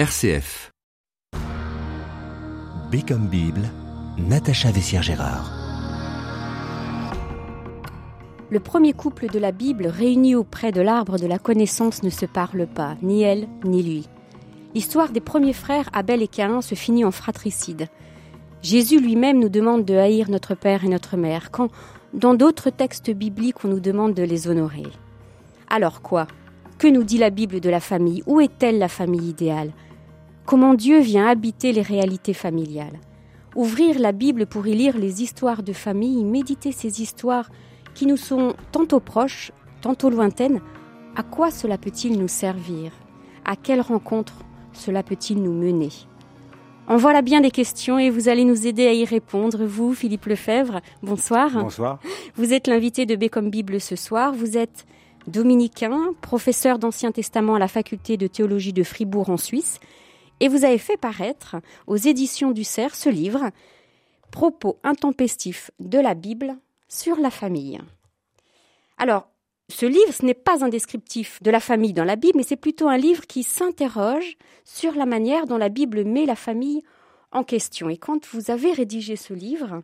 RCF. B comme Bible, Natacha Vessière-Gérard. Le premier couple de la Bible réuni auprès de l'arbre de la connaissance ne se parle pas, ni elle ni lui. L'histoire des premiers frères Abel et Caïn se finit en fratricide. Jésus lui-même nous demande de haïr notre père et notre mère, quand dans d'autres textes bibliques on nous demande de les honorer. Alors quoi? Que nous dit la Bible de la famille? Où est-elle la famille idéale? Comment Dieu vient habiter les réalités familiales. Ouvrir la Bible pour y lire les histoires de famille, méditer ces histoires qui nous sont tantôt proches, tantôt lointaines, à quoi cela peut-il nous servir? À quelle rencontre cela peut-il nous mener? En voilà bien des questions et vous allez nous aider à y répondre. Vous, Philippe Lefebvre, bonsoir. Bonsoir. Vous êtes l'invité de B comme Bible ce soir. Vous êtes dominicain, professeur d'Ancien Testament à la faculté de théologie de Fribourg en Suisse et vous avez fait paraître aux éditions du Cerf ce livre, Propos intempestifs de la Bible sur la famille. Alors, ce livre, ce n'est pas un descriptif de la famille dans la Bible, mais c'est plutôt un livre qui s'interroge sur la manière dont la Bible met la famille en question. Et quand vous avez rédigé ce livre,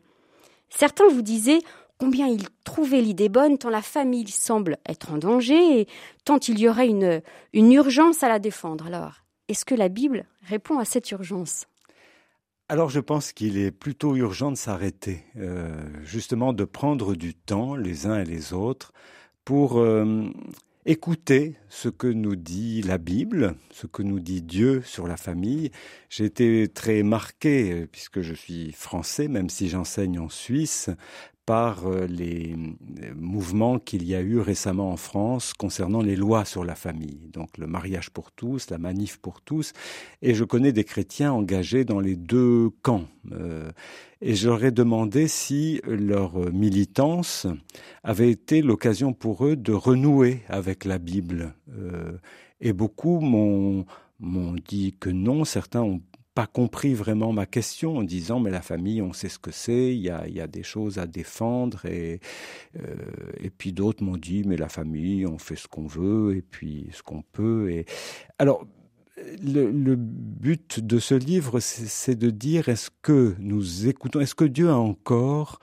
certains vous disaient combien ils trouvaient l'idée bonne, tant la famille semble être en danger, et tant il y aurait une, une urgence à la défendre. Alors, est-ce que la Bible répond à cette urgence? Alors je pense qu'il est plutôt urgent de s'arrêter, euh, justement de prendre du temps les uns et les autres pour euh, écouter ce que nous dit la Bible, ce que nous dit Dieu sur la famille. J'ai été très marqué, euh, puisque je suis français, même si j'enseigne en Suisse, par euh, les mouvements qu'il y a eu récemment en France concernant les lois sur la famille. Donc le mariage pour tous, la manif pour tous. Et je connais des chrétiens engagés dans les deux camps. Euh, et j'aurais demandé si leur militance avait été l'occasion pour eux de renouer avec la Bible. Euh, et beaucoup m'ont dit que non, certains ont pas compris vraiment ma question en disant mais la famille on sait ce que c'est il y a, y a des choses à défendre et euh, et puis d'autres m'ont dit mais la famille on fait ce qu'on veut et puis ce qu'on peut et alors le, but de ce livre, c'est de dire est-ce que nous écoutons, est-ce que Dieu a encore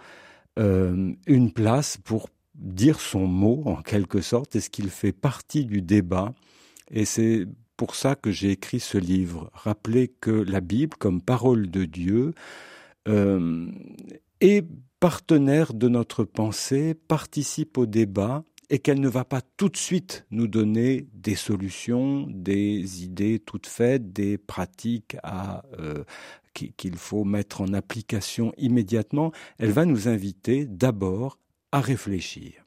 euh, une place pour dire son mot en quelque sorte? Est-ce qu'il fait partie du débat? Et c'est pour ça que j'ai écrit ce livre. Rappeler que la Bible, comme parole de Dieu, euh, est partenaire de notre pensée, participe au débat et qu'elle ne va pas tout de suite nous donner des solutions, des idées toutes faites, des pratiques à euh, qu'il faut mettre en application immédiatement. Elle va nous inviter d'abord à réfléchir.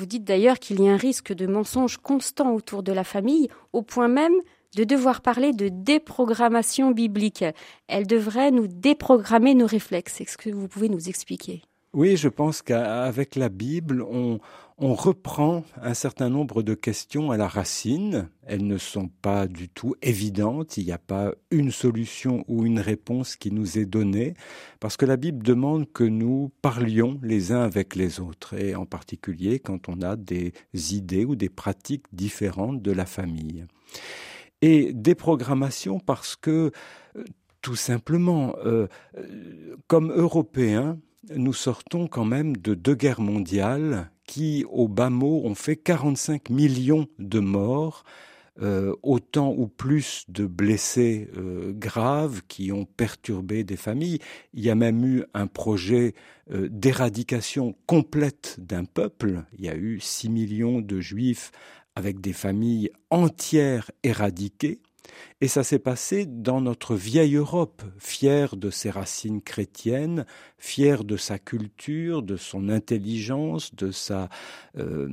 Vous dites d'ailleurs qu'il y a un risque de mensonge constant autour de la famille, au point même de devoir parler de déprogrammation biblique. Elle devrait nous déprogrammer nos réflexes. Est-ce que vous pouvez nous expliquer? Oui, je pense qu'avec la Bible, on, on, reprend un certain nombre de questions à la racine. Elles ne sont pas du tout évidentes. Il n'y a pas une solution ou une réponse qui nous est donnée, parce que la Bible demande que nous parlions les uns avec les autres, et en particulier quand on a des idées ou des pratiques différentes de la famille. Et déprogrammation parce que, euh, tout simplement, euh, euh comme Européens, nous sortons quand même de deux guerres mondiales qui, au bas mot, ont fait 45 millions de morts, euh, autant ou plus de blessés euh, graves qui ont perturbé des familles. Il y a même eu un projet euh, d'éradication complète d'un peuple. Il y a eu 6 millions de juifs avec des familles entières éradiquées. Et ça s'est passé dans notre vieille Europe, fière de ses racines chrétiennes, fière de sa culture, de son intelligence, de sa euh,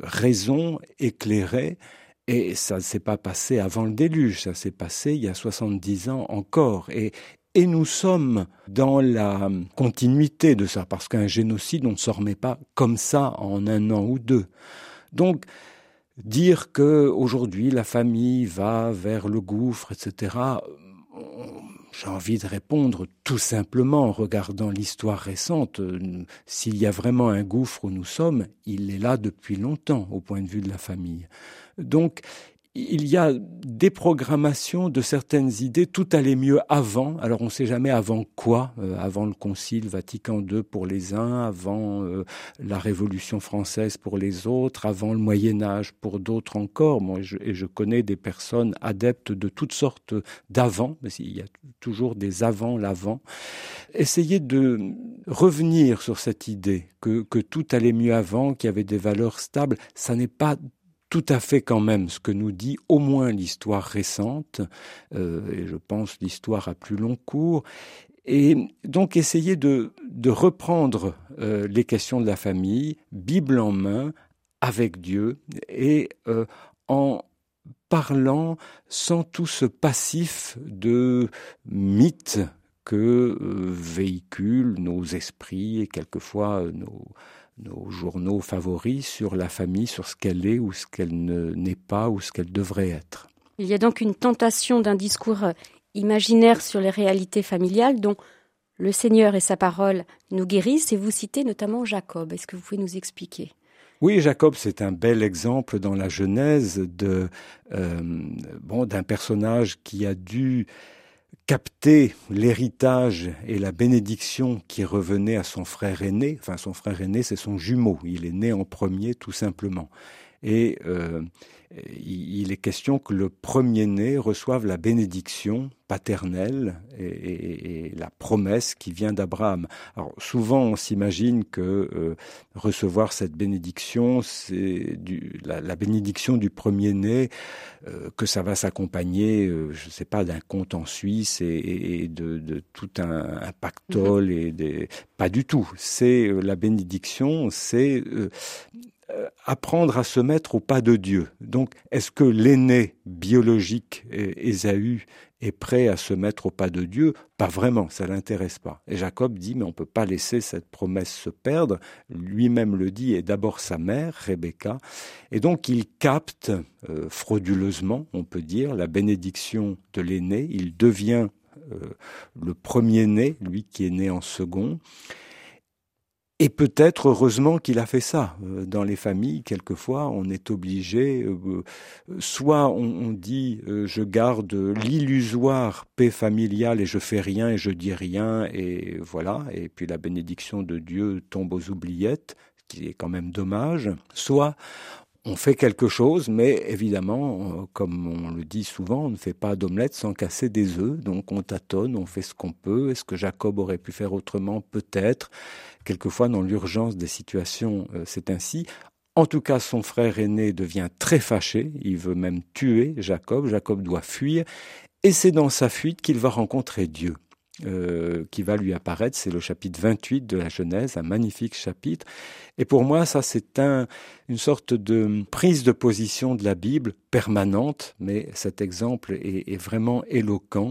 raison éclairée. Et ça ne s'est pas passé avant le déluge, ça s'est passé il y a 70 ans encore. Et, et nous sommes dans la continuité de ça, parce qu'un génocide, on ne s'en remet pas comme ça en un an ou deux. Donc, dire que aujourd'hui la famille va vers le gouffre, etc. J'ai envie de répondre tout simplement en regardant l'histoire récente. S'il y a vraiment un gouffre où nous sommes, il est là depuis longtemps au point de vue de la famille. Donc, il y a déprogrammation de certaines idées. Tout allait mieux avant. Alors on ne sait jamais avant quoi. Euh, avant le Concile Vatican II pour les uns, avant euh, la Révolution française pour les autres, avant le Moyen Âge pour d'autres encore. Moi, je, et je connais des personnes adeptes de toutes sortes d'avant. Mais il y a toujours des avant, l'avant. Essayez de revenir sur cette idée que, que tout allait mieux avant, qu'il y avait des valeurs stables. Ça n'est pas tout à fait quand même ce que nous dit au moins l'histoire récente, euh, et je pense l'histoire à plus long cours, et donc essayer de, de reprendre euh, les questions de la famille, Bible en main, avec Dieu, et euh, en parlant sans tout ce passif de mythes que véhiculent nos esprits et quelquefois nos, nos journaux favoris sur la famille, sur ce qu'elle est ou ce qu'elle n'est pas ou ce qu'elle devrait être. Il y a donc une tentation d'un discours euh, imaginaire sur les réalités familiales dont le Seigneur et sa parole nous guérissent et vous citez notamment Jacob. Est-ce que vous pouvez nous expliquer? Oui, Jacob, c'est un bel exemple dans la Genèse de euh, bon d'un personnage qui a dû capter l'héritage et la bénédiction qui revenait à son frère aîné. Enfin, son frère aîné, c'est son jumeau. Il est né en premier, tout simplement. Et euh, il est question que le premier-né reçoive la bénédiction paternelle et, la promesse qui vient d'Abraham. Alors souvent on s'imagine que euh, recevoir cette bénédiction, c'est la, la, bénédiction du premier-né, euh, que ça va s'accompagner, euh, je ne sais pas, d'un compte en Suisse et, de, de, tout un, un pactole mm-hmm. et des... pas du tout. C'est la bénédiction, c'est euh, apprendre à se mettre au pas de Dieu. Donc, est-ce que l'aîné biologique, Ésaü, est prêt à se mettre au pas de Dieu? Pas vraiment, ça l'intéresse pas. Et Jacob dit, mais on peut pas laisser cette promesse se perdre. Lui-même le dit, et d'abord sa mère, Rebecca. Et donc, il capte euh, frauduleusement, on peut dire, la bénédiction de l'aîné. Il devient euh, le premier-né, lui qui est né en second. Et peut-être heureusement qu'il a fait ça. Euh, dans les familles, quelquefois, on est obligé, euh, euh, soit on, dit je garde l'illusoire paix familiale et je fais rien et je dis rien et voilà, et puis la bénédiction de Dieu tombe aux oubliettes, ce qui est quand même dommage. Soit on fait quelque chose, mais évidemment, comme on le dit souvent, on ne fait pas d'omelette sans casser des œufs, donc on tâtonne, on fait ce qu'on peut. Est-ce que Jacob aurait pu faire autrement? Peut-être. Quelquefois, dans l'urgence des situations, euh, c'est ainsi. En tout cas, son frère aîné devient très fâché, il veut même tuer Jacob, Jacob doit fuir, et c'est dans sa fuite qu'il va rencontrer Dieu. Euh, qui va lui apparaître, c'est le chapitre 28 de la Genèse, un magnifique chapitre. Et pour moi, ça c'est un, une sorte de prise de position de la Bible permanente, mais cet exemple est, vraiment éloquent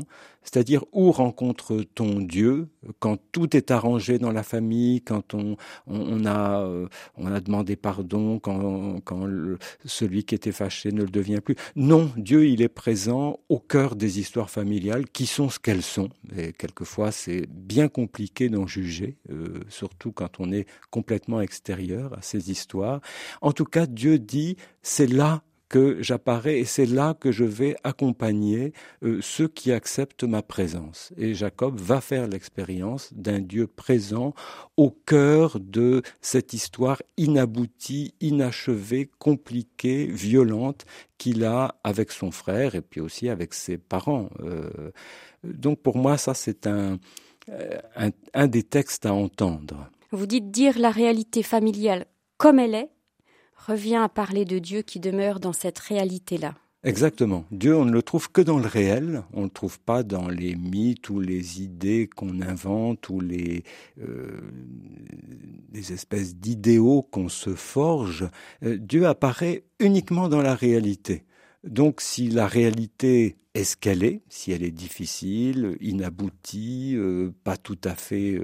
c'est-à-dire où rencontre-t-on Dieu quand tout est arrangé dans la famille, quand on, euh, a demandé pardon, quand, celui qui était fâché ne le devient plus? Non, Dieu, il est présent au cœur des histoires familiales qui sont ce qu'elles sont. Et quelquefois, c'est bien compliqué d'en juger, euh, surtout quand on est complètement extérieur à ces histoires. Tout cas, Dieu dit, c'est là que j'apparais et c'est là que je vais accompagner euh, ceux qui acceptent ma présence. Et Jacob va faire l'expérience d'un Dieu présent au cœur de cette histoire inaboutie, inachevée, compliquée, violente qu'il a avec son frère et puis aussi avec ses parents. Euh, donc pour moi, ça c'est euh, un, un des textes à entendre. Vous dites dire la réalité familiale comme elle est, revient à parler de Dieu qui demeure dans cette réalité-là. Exactement. Dieu, on ne le trouve que dans le réel, on ne le trouve pas dans les mythes ou les idées qu'on invente ou les, euh, espèces d'idéaux qu'on se forge. Euh, Dieu apparaît uniquement dans la réalité. Donc si la réalité est ce qu'elle est, si elle est difficile, inaboutie, euh, pas tout à fait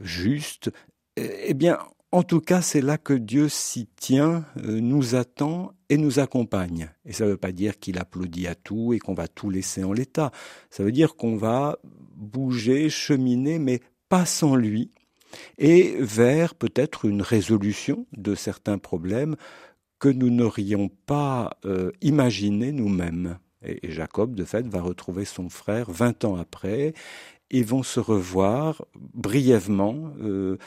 juste, eh bien en tout cas, c'est là que Dieu s'y tient, euh, nous attend et nous accompagne. Et ça ne veut pas dire qu'il applaudit à tout et qu'on va tout laisser en l'état. Ça veut dire qu'on va bouger, cheminer, mais pas sans lui, et vers peut-être une résolution de certains problèmes que nous n'aurions pas euh, imaginé nous-mêmes. Et, Jacob, de fait, va retrouver son frère 20 ans après. Ils vont se revoir brièvement. Euh,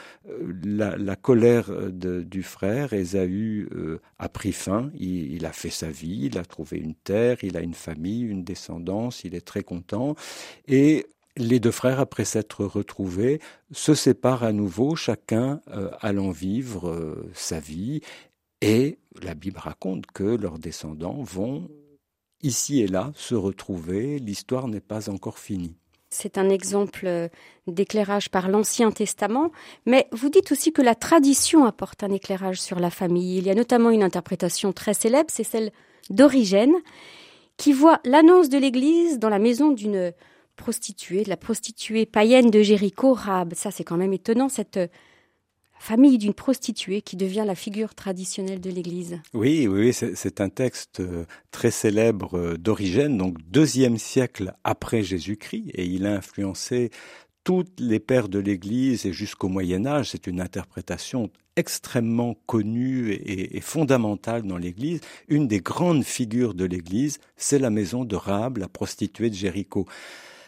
la, colère du frère, Ésaü, euh, a pris fin. Il, a fait sa vie, il a trouvé une terre, il a une famille, une descendance, il est très content. Et les deux frères, après s'être retrouvés, se séparent à nouveau, chacun euh, allant vivre sa vie. Et la Bible raconte que leurs descendants vont ici et là se retrouver. L'histoire n'est pas encore finie. C'est un exemple euh, d'éclairage par l'Ancien Testament, mais vous dites aussi que la tradition apporte un éclairage sur la famille. Il y a notamment une interprétation très célèbre, c'est celle d'Origène, qui voit l'annonce de l'Église dans la maison d'une prostituée, de la prostituée païenne de Jéricho, Rab. Ça, c'est quand même étonnant, cette euh, famille d'une prostituée qui devient la figure traditionnelle de l'Église. Oui, oui, c'est un texte euh, très célèbre euh, d'origine, donc deuxième siècle après Jésus-Christ, et il a influencé toutes les pères de l'Église et jusqu'au Moyen Âge. C'est une interprétation extrêmement connue et, fondamentale dans l'Église. Une des grandes figures de l'Église, c'est la maison de Rab, la prostituée de Jéricho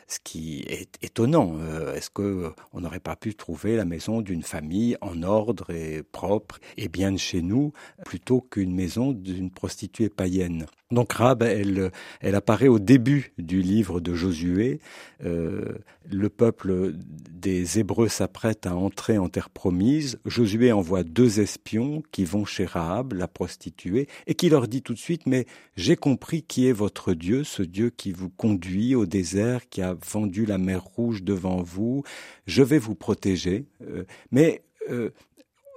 ce qui est étonnant. Euh, est-ce que on n'aurait pas pu trouver la maison d'une famille en ordre et propre et bien de chez nous plutôt qu'une maison d'une prostituée païenne? Donc Rab, elle, apparaît au début du livre de Josué. Euh, le peuple des Hébreux s'apprête à entrer en terre promise. Josué envoie deux espions qui vont chez Rahab, la prostituée, et qui leur dit tout de suite, mais j'ai compris qui est votre Dieu, ce Dieu qui vous conduit au désert, qui a vendu la mer rouge devant vous. Je vais vous protéger. Euh, mais euh,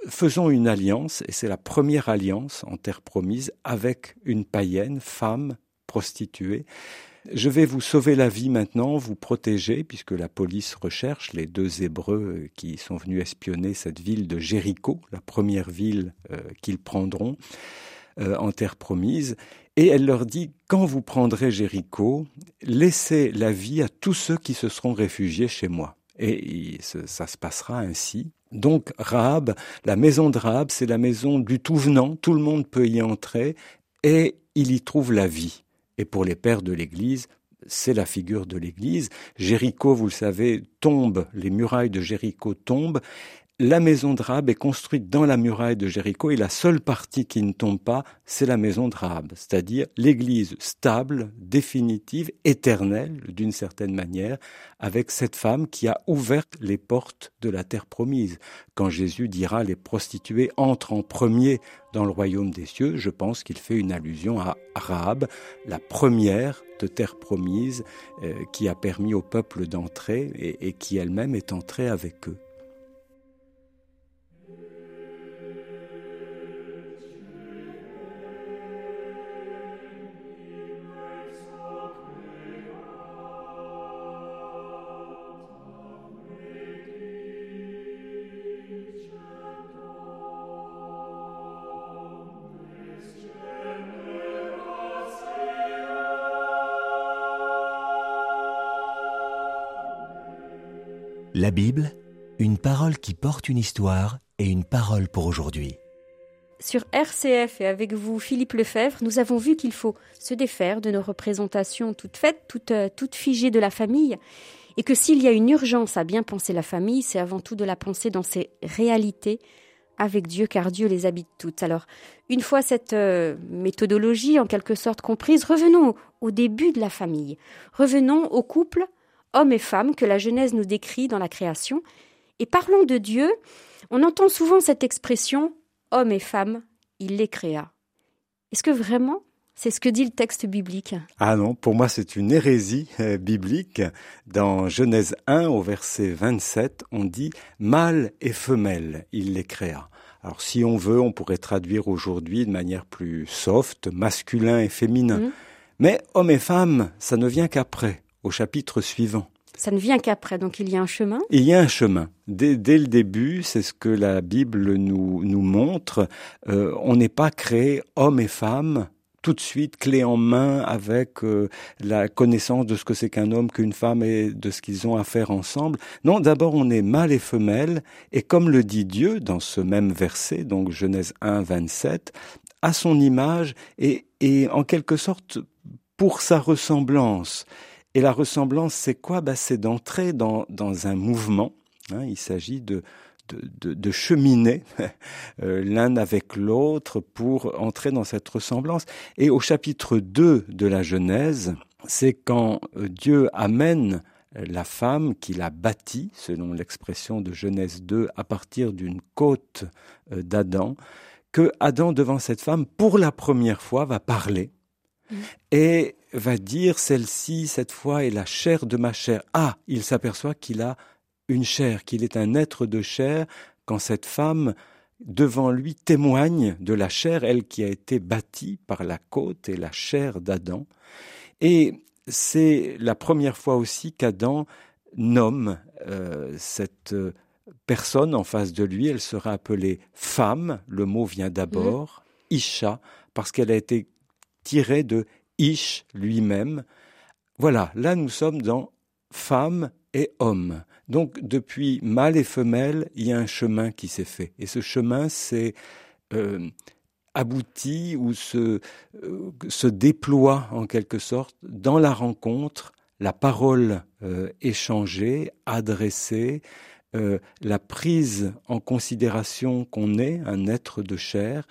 faisons une alliance, et c'est la première alliance en terre promise avec une païenne, femme, prostituée. Je vais vous sauver la vie maintenant, vous protéger, puisque la police recherche les deux Hébreux qui sont venus espionner cette ville de Jéricho, la première ville euh, qu'ils prendront euh, en terre promise. Et elle leur dit, quand vous prendrez Jéricho, laissez la vie à tous ceux qui se seront réfugiés chez moi. Et ça se passera ainsi. Donc Rahab, la maison de Rahab, c'est la maison du tout venant, tout le monde peut y entrer et il y trouve la vie. Et pour les pères de l'Église, c'est la figure de l'Église. Jéricho, vous le savez, tombe, les murailles de Jéricho tombent la maison de est construite dans la muraille de Jéricho et la seule partie qui ne tombe pas, c'est la maison de c'est-à-dire l'église stable, définitive, éternelle d'une certaine manière, avec cette femme qui a ouvert les portes de la terre promise. Quand Jésus dira les prostituées entrent en premier dans le royaume des cieux, je pense qu'il fait une allusion à Rahab, la première de terre promise euh, qui a permis au peuple d'entrer et qui elle-même est entrée avec eux. La Bible, une parole qui porte une histoire et une parole pour aujourd'hui. Sur RCF et avec vous, Philippe Lefebvre, nous avons vu qu'il faut se défaire de nos représentations toutes faites, toutes, euh, toutes figées de la famille, et que s'il y a une urgence à bien penser la famille, c'est avant tout de la penser dans ses réalités avec Dieu, car Dieu les habite toutes. Alors, une fois cette euh, méthodologie en quelque sorte comprise, revenons au début de la famille. Revenons au couple hommes et femmes que la Genèse nous décrit dans la création. Et parlons de Dieu, on entend souvent cette expression hommes et femmes, il les créa. Est-ce que vraiment c'est ce que dit le texte biblique? Ah non, pour moi c'est une hérésie euh, biblique. Dans Genèse 1 au verset 27, on dit mâle et femelle, il les créa. Alors si on veut, on pourrait traduire aujourd'hui de manière plus soft, masculin et féminin. Mmh. Mais homme et femme, ça ne vient qu'après au chapitre suivant. Ça ne vient qu'après, donc il y a un chemin Il y a un chemin. Dès, le début, c'est ce que la Bible nous, nous montre. Euh, on n'est pas créé homme et femme tout de suite, clé en main, avec euh, la connaissance de ce que c'est qu'un homme, qu'une femme et de ce qu'ils ont à faire ensemble. Non, d'abord on est mâle et femelle, et comme le dit Dieu dans ce même verset, donc Genèse 1, 27, à son image et, et en quelque sorte pour sa ressemblance. Et la ressemblance, c'est quoi? Bah, C'est d'entrer dans, dans un mouvement. Hein, il s'agit de, de, de, cheminer euh, l'un avec l'autre pour entrer dans cette ressemblance. Et au chapitre 2 de la Genèse, c'est quand euh, Dieu amène la femme qu'il a bâtie, selon l'expression de Genèse 2, à partir d'une côte euh, d'Adam, que Adam, devant cette femme, pour la première fois, va parler mmh. et va dire, celle-ci, cette fois, est la chair de ma chair. Ah, il s'aperçoit qu'il a une chair, qu'il est un être de chair, quand cette femme, devant lui, témoigne de la chair, elle qui a été bâtie par la côte et la chair d'Adam. Et c'est la première fois aussi qu'Adam nomme euh, cette euh, personne en face de lui. Elle sera appelée femme. Le mot vient d'abord, mmh. Isha, parce qu'elle a été tirée de Ish lui-même. Voilà, là nous sommes dans femme et homme. Donc depuis mâle et femelle, il y a un chemin qui s'est fait. Et ce chemin s'est euh, abouti ou se, euh, se déploie en quelque sorte dans la rencontre, la parole euh, échangée, adressée, la prise en considération qu'on est un être de chair,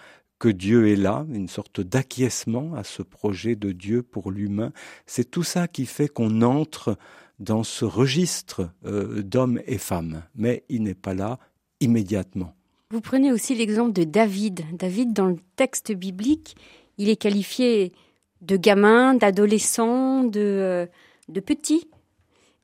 que Dieu est là, une sorte d'acquiescement à ce projet de Dieu pour l'humain. C'est tout ça qui fait qu'on entre dans ce registre euh, d'hommes et femmes, mais il n'est pas là immédiatement. Vous prenez aussi l'exemple de David. David, dans le texte biblique, il est qualifié de gamin, d'adolescent, de, euh, de petit,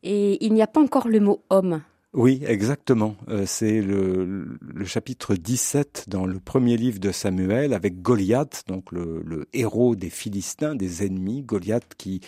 et il n'y a pas encore le mot homme. Oui, exactement. Euh, c'est le, chapitre 17 dans le premier livre de Samuel avec Goliath, donc le, le héros des Philistins, des ennemis, Goliath qui,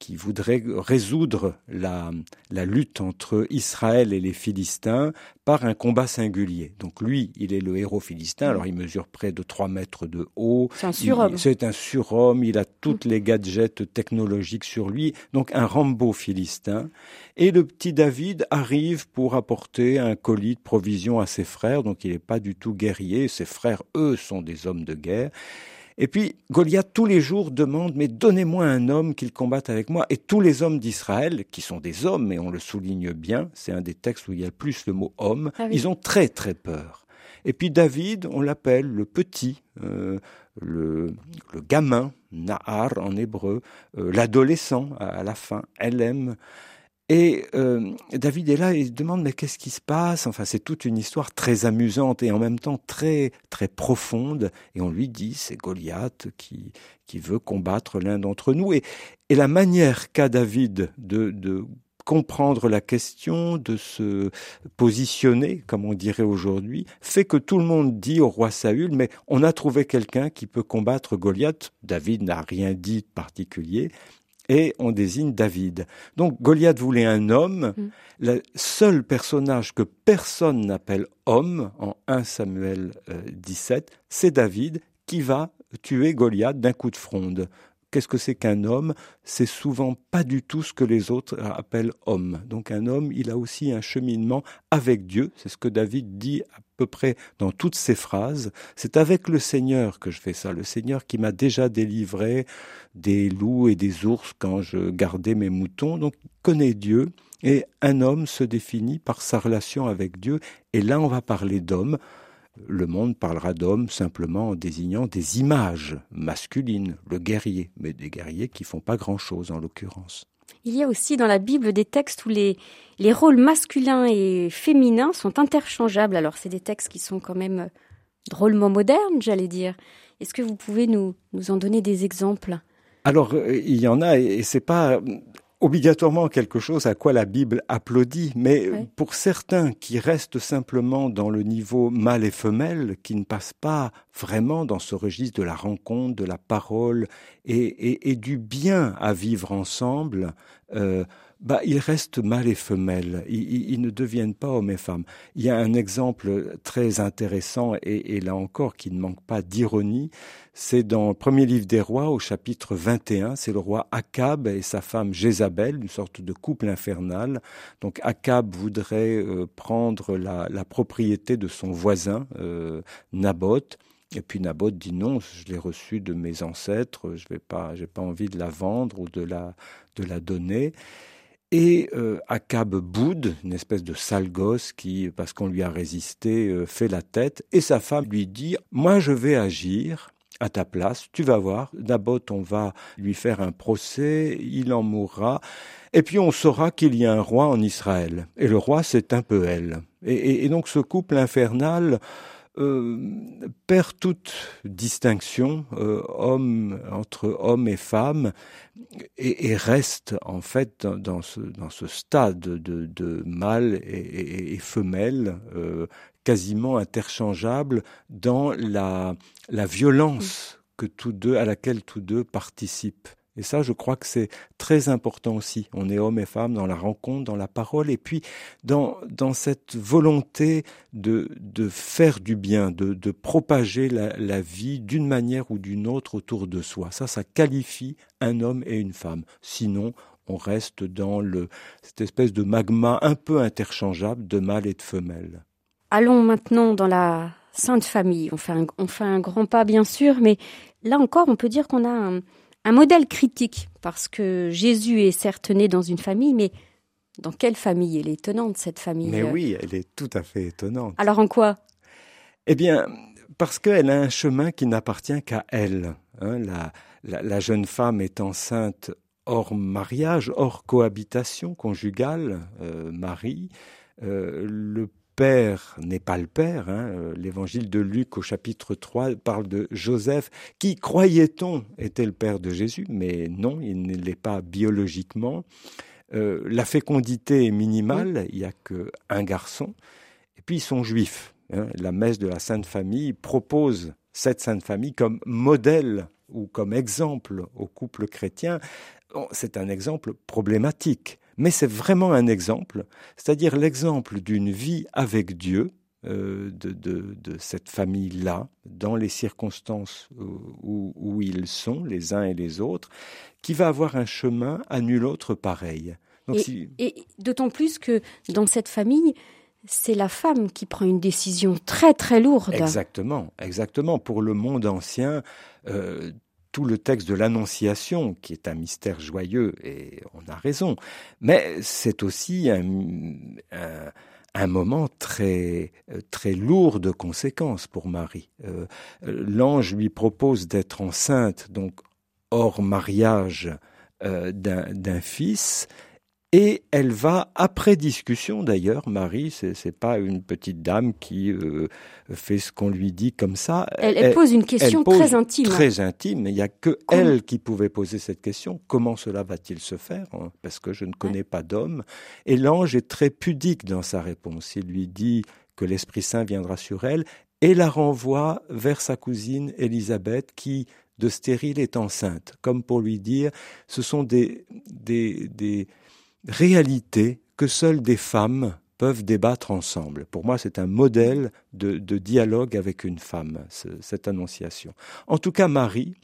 qui voudrait résoudre la, la lutte entre Israël et les Philistins par un combat singulier. Donc lui, il est le héros philistin, alors il mesure près de 3 mètres de haut. C'est un surhomme. C'est un surhomme, il a toutes les gadgets technologiques sur lui, donc un Rambo philistin. Et le petit David arrive pour apporter un colis de provisions à ses frères, donc il n'est pas du tout guerrier, ses frères, eux, sont des hommes de guerre. Et puis Goliath tous les jours demande, mais donnez-moi un homme qu'il combatte avec moi. Et tous les hommes d'Israël, qui sont des hommes, et on le souligne bien, c'est un des textes où il y a le plus le mot homme, ah ils ont très très peur. Et puis David, on l'appelle le petit, euh, le, le, gamin, Nahar en hébreu, euh, l'adolescent à, la fin, aime. Et euh, David est là et il demande mais qu'est-ce qui se passe? Enfin, c'est toute une histoire très amusante et en même temps très très profonde. Et on lui dit c'est Goliath qui qui veut combattre l'un d'entre nous. Et, et la manière qu'a David de, de comprendre la question, de se positionner, comme on dirait aujourd'hui, fait que tout le monde dit au roi Saül, mais on a trouvé quelqu'un qui peut combattre Goliath. David n'a rien dit de particulier, et on désigne David. Donc Goliath voulait un homme. Mm. Le seul personnage que personne n'appelle homme en 1 Samuel 17, euh, c'est David qui va tuer Goliath d'un coup de fronde. Qu'est-ce que c'est qu'un homme? C'est souvent pas du tout ce que les autres appellent homme. Donc un homme, il a aussi un cheminement avec Dieu. C'est ce que David dit à peu près dans toutes ses phrases. C'est avec le Seigneur que je fais ça. Le Seigneur qui m'a déjà délivré des loups et des ours quand je gardais mes moutons. Donc il connaît Dieu. Et un homme se définit par sa relation avec Dieu. Et là, on va parler d'homme le monde parlera d'homme simplement en désignant des images masculines, le guerrier, mais des guerriers qui font pas grand-chose en l'occurrence. Il y a aussi dans la Bible des textes où les, les rôles masculins et féminins sont interchangeables. Alors c'est des textes qui sont quand même drôlement modernes, j'allais dire. Est-ce que vous pouvez nous, nous en donner des exemples? Alors, euh, il y en a, et c'est pas obligatoirement quelque chose à quoi la Bible applaudit, mais pour certains qui restent simplement dans le niveau mâle et femelle, qui ne passent pas vraiment dans ce registre de la rencontre, de la parole et, du bien à vivre ensemble, euh, bah, ils restent mâle et femelle. Ils, ne deviennent pas hommes et femmes. Il y a un exemple très intéressant et, et là encore qui ne manque pas d'ironie. C'est dans le premier livre des rois au chapitre 21. C'est le roi Akab et sa femme Jézabel, une sorte de couple infernal. Donc Akab voudrait euh, prendre la, propriété de son voisin euh, Naboth Et puis Naboth dit non, je l'ai reçue de mes ancêtres, je n'ai pas, pas envie de la vendre ou de la, de la donner. Et euh, Akab boude, une espèce de sale gosse qui, parce qu'on lui a résisté, euh, fait la tête. Et sa femme lui dit, moi je vais agir à ta place, tu vas voir, Naboth, on va lui faire un procès, il en mourra, et puis on saura qu'il y a un roi en Israël. Et le roi, c'est un peu elle. Et, et donc ce couple infernal euh, perd toute distinction euh, homme entre homme et femme et, et reste en fait dans, ce, dans ce stade de, de mâle et, et, femelle euh, quasiment interchangeable dans la, la violence que tous deux, à laquelle tous deux participent. Et ça, je crois que c'est très important aussi. On est homme et femme dans la rencontre, dans la parole, et puis dans, dans cette volonté de, de faire du bien, de, de propager la, la vie d'une manière ou d'une autre autour de soi. Ça, ça qualifie un homme et une femme. Sinon, on reste dans le, cette espèce de magma un peu interchangeable de mâle et de femelle. Allons maintenant dans la Sainte Famille. On fait un, on fait un grand pas, bien sûr, mais là encore, on peut dire qu'on a un un modèle critique, parce que Jésus est certes né dans une famille, mais dans quelle famille? Elle est étonnante, cette famille. Mais oui, elle est tout à fait étonnante. Alors en quoi? Eh bien, parce qu'elle a un chemin qui n'appartient qu'à elle. Hein. la, la, jeune femme est enceinte hors mariage, hors cohabitation conjugale, euh, Marie. Euh, le père n'est pas le père. Hein. Euh, l'évangile de Luc au chapitre 3 parle de Joseph, qui, croyait-on, était le père de Jésus, mais non, il ne l'est pas biologiquement. Euh, la fécondité est minimale, il n'y a qu'un garçon, et puis ils sont juifs. Hein. La messe de la Sainte Famille propose cette Sainte Famille comme modèle ou comme exemple au couple chrétien. C'est un exemple problématique mais c'est vraiment un exemple, c'est-à-dire l'exemple d'une vie avec Dieu, euh, de, de, de, cette famille-là, dans les circonstances où, où, ils sont, les uns et les autres, qui va avoir un chemin à nul autre pareil. Donc, et, si... et d'autant plus que dans cette famille, c'est la femme qui prend une décision très très lourde. Exactement, exactement. Pour le monde ancien, euh, tout le texte de l'Annonciation, qui est un mystère joyeux, et on a raison, mais c'est aussi un, un, moment très, très lourd de conséquences pour Marie. Euh, L'ange lui propose d'être enceinte, donc hors mariage euh, d'un fils, et elle va, après discussion d'ailleurs, Marie, c'est, pas une petite dame qui euh, fait ce qu'on lui dit comme ça. Elle, elle, pose une question très intime. Très intime. Il n'y a que elle qui pouvait poser cette question. Comment cela va-t-il se faire hein, Parce que je ne connais ouais. pas d'homme. Et l'ange est très pudique dans sa réponse. Il lui dit que l'Esprit Saint viendra sur elle et la renvoie vers sa cousine Élisabeth qui de stérile est enceinte, comme pour lui dire, ce sont des, des, des réalité que seules des femmes peuvent débattre ensemble. Pour moi, c'est un modèle de, dialogue avec une femme, cette annonciation. En tout cas, Marie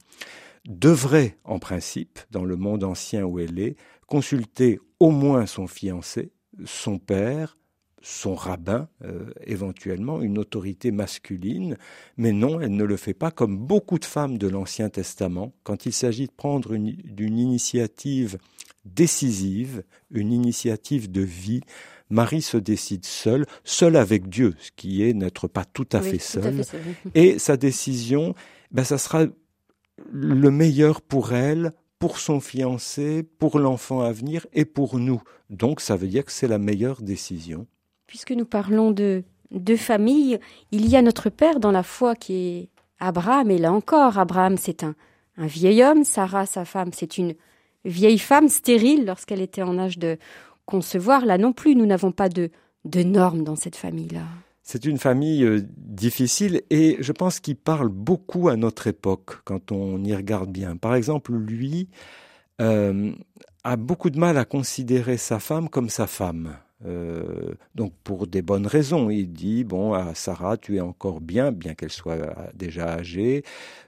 devrait, en principe, dans le monde ancien où elle est, consulter au moins son fiancé, son père, son rabbin, euh, éventuellement, une autorité masculine, mais non, elle ne le fait pas comme beaucoup de femmes de l'Ancien Testament, quand il s'agit de prendre une, une initiative décisive, une initiative de vie. Marie se décide seule, seule avec Dieu, ce qui est n'être pas tout à oui, fait seule. Et sa décision, ben, ça sera le meilleur pour elle, pour son fiancé, pour l'enfant à venir et pour nous. Donc ça veut dire que c'est la meilleure décision. Puisque nous parlons de, de famille, il y a notre Père dans la foi qui est Abraham, et là encore, Abraham c'est un, un vieil homme, Sarah, sa femme, c'est une vieille femme stérile lorsqu'elle était en âge de concevoir. Là non plus, nous n'avons pas de, de normes dans cette famille-là. C'est une famille euh, difficile et je pense qu'il parle beaucoup à notre époque quand on y regarde bien. Par exemple, lui euh, a beaucoup de mal à considérer sa femme comme sa femme. Euh, donc pour des bonnes raisons, il dit bon à Sarah, tu es encore bien, bien qu'elle soit déjà âgée.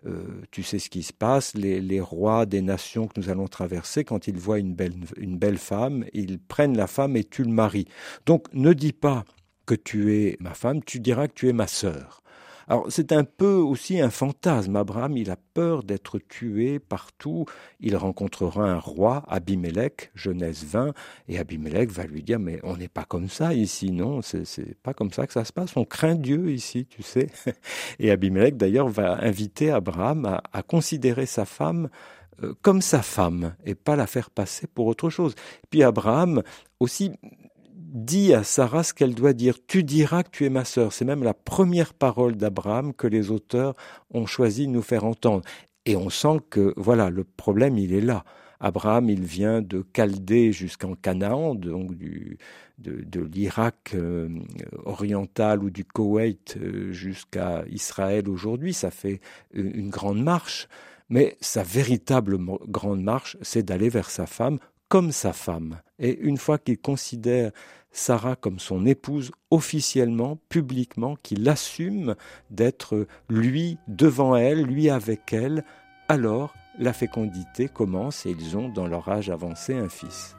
Euh, tu sais ce qui se passe. Les, les, rois des nations que nous allons traverser, quand ils voient une belle une belle femme, ils prennent la femme et tu le maries. Donc ne dis pas que tu es ma femme, tu diras que tu es ma sœur. Alors c'est un peu aussi un fantasme. Abraham, il a peur d'être tué partout. Il rencontrera un roi, Abimelech, Genèse 20, et Abimelech va lui dire mais on n'est pas comme ça ici, non C'est pas comme ça que ça se passe. On craint Dieu ici, tu sais. Et Abimelech d'ailleurs va inviter Abraham à, à considérer sa femme euh, comme sa femme et pas la faire passer pour autre chose. Puis Abraham aussi dit à Sarah ce qu'elle doit dire. Tu diras que tu es ma sœur. C'est même la première parole d'Abraham que les auteurs ont choisi de nous faire entendre. Et on sent que, voilà, le problème, il est là. Abraham, il vient de Chaldée jusqu'en Canaan, donc de, l'Irak euh, oriental ou du Koweït euh, jusqu'à Israël aujourd'hui. Ça fait une grande marche. Mais sa véritable grande marche, c'est d'aller vers sa femme comme sa femme. Et une fois qu'il considère Sarah comme son épouse officiellement, publiquement, qu'il assume d'être lui devant elle, lui avec elle, alors la fécondité commence et ils ont dans leur âge avancé un fils.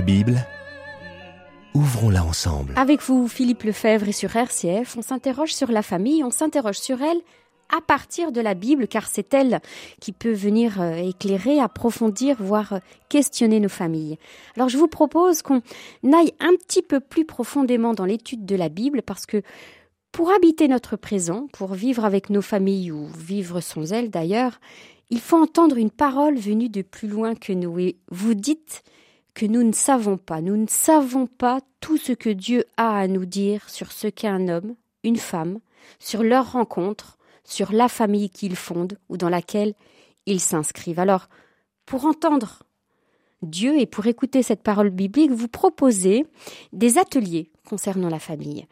La Bible, ouvrons-la ensemble. Avec vous, Philippe Lefebvre, et sur RCF, on s'interroge sur la famille, on s'interroge sur elle à partir de la Bible, car c'est elle qui peut venir euh, éclairer, approfondir, voire euh, questionner nos familles. Alors je vous propose qu'on aille un petit peu plus profondément dans l'étude de la Bible, parce que pour habiter notre présent, pour vivre avec nos familles ou vivre sans elles d'ailleurs, il faut entendre une parole venue de plus loin que nous. Et vous dites que nous ne savons pas. Nous ne savons pas tout ce que Dieu a à nous dire sur ce qu'est un homme, une femme, sur leur rencontre, sur la famille qu'ils fondent ou dans laquelle ils s'inscrivent. Alors, pour entendre Dieu et pour écouter cette parole biblique, vous proposez des ateliers concernant la famille.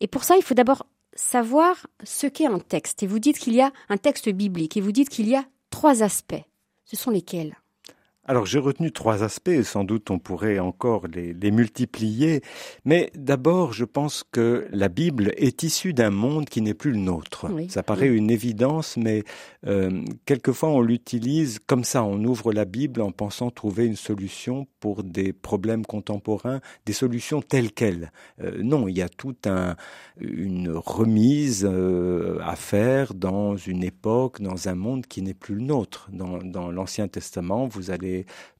Et pour ça, il faut d'abord savoir ce qu'est un texte. Et vous dites qu'il y a un texte biblique et vous dites qu'il y a trois aspects. Ce sont lesquels? Alors j'ai retenu trois aspects, et sans doute on pourrait encore les, les multiplier, mais d'abord je pense que la Bible est issue d'un monde qui n'est plus le nôtre. Ça paraît une évidence, mais euh, quelquefois on l'utilise comme ça, on ouvre la Bible en pensant trouver une solution pour des problèmes contemporains, des solutions telles quelles. Euh, non, il y a toute un, une remise euh, à faire dans une époque, dans un monde qui n'est plus le nôtre. Dans, dans l'Ancien Testament, vous allez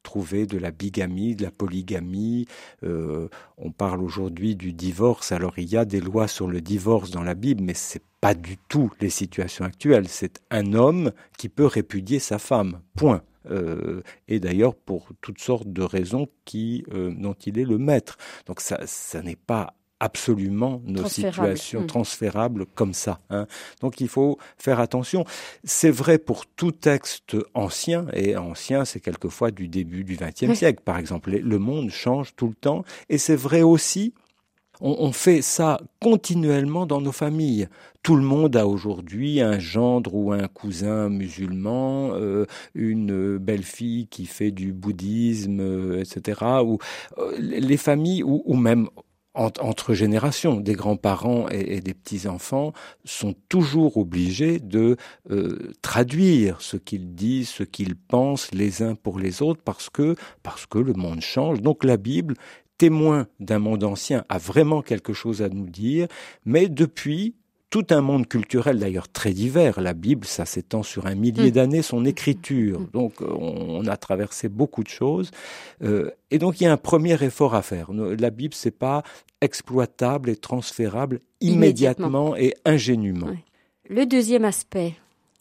trouver de la bigamie, de la polygamie. Euh, on parle aujourd'hui du divorce. Alors il y a des lois sur le divorce dans la Bible, mais c'est pas du tout les situations actuelles. C'est un homme qui peut répudier sa femme. Point. Euh, et d'ailleurs pour toutes sortes de raisons qui, euh, dont il est le maître. Donc ça, ça n'est pas absolument nos situations hmm. transférables comme ça. Hein. Donc il faut faire attention. C'est vrai pour tout texte ancien, et ancien c'est quelquefois du début du XXe siècle par exemple. Le monde change tout le temps, et c'est vrai aussi on, fait ça continuellement dans nos familles. Tout le monde a aujourd'hui un gendre ou un cousin musulman, euh, une belle-fille qui fait du bouddhisme, euh, etc. Ou euh, les familles, ou, ou même entre générations, des grands-parents et, des petits-enfants sont toujours obligés de euh, traduire ce qu'ils disent, ce qu'ils pensent les uns pour les autres, parce que parce que le monde change. Donc la Bible, témoin d'un monde ancien, a vraiment quelque chose à nous dire, mais depuis tout un monde culturel d'ailleurs très divers. La Bible, ça s'étend sur un millier mm. d'années, son écriture. Mm. Donc on, a traversé beaucoup de choses. Euh, et donc il y a un premier effort à faire. La Bible, c'est pas exploitable et transférable immédiatement, et ingénument. Le deuxième aspect.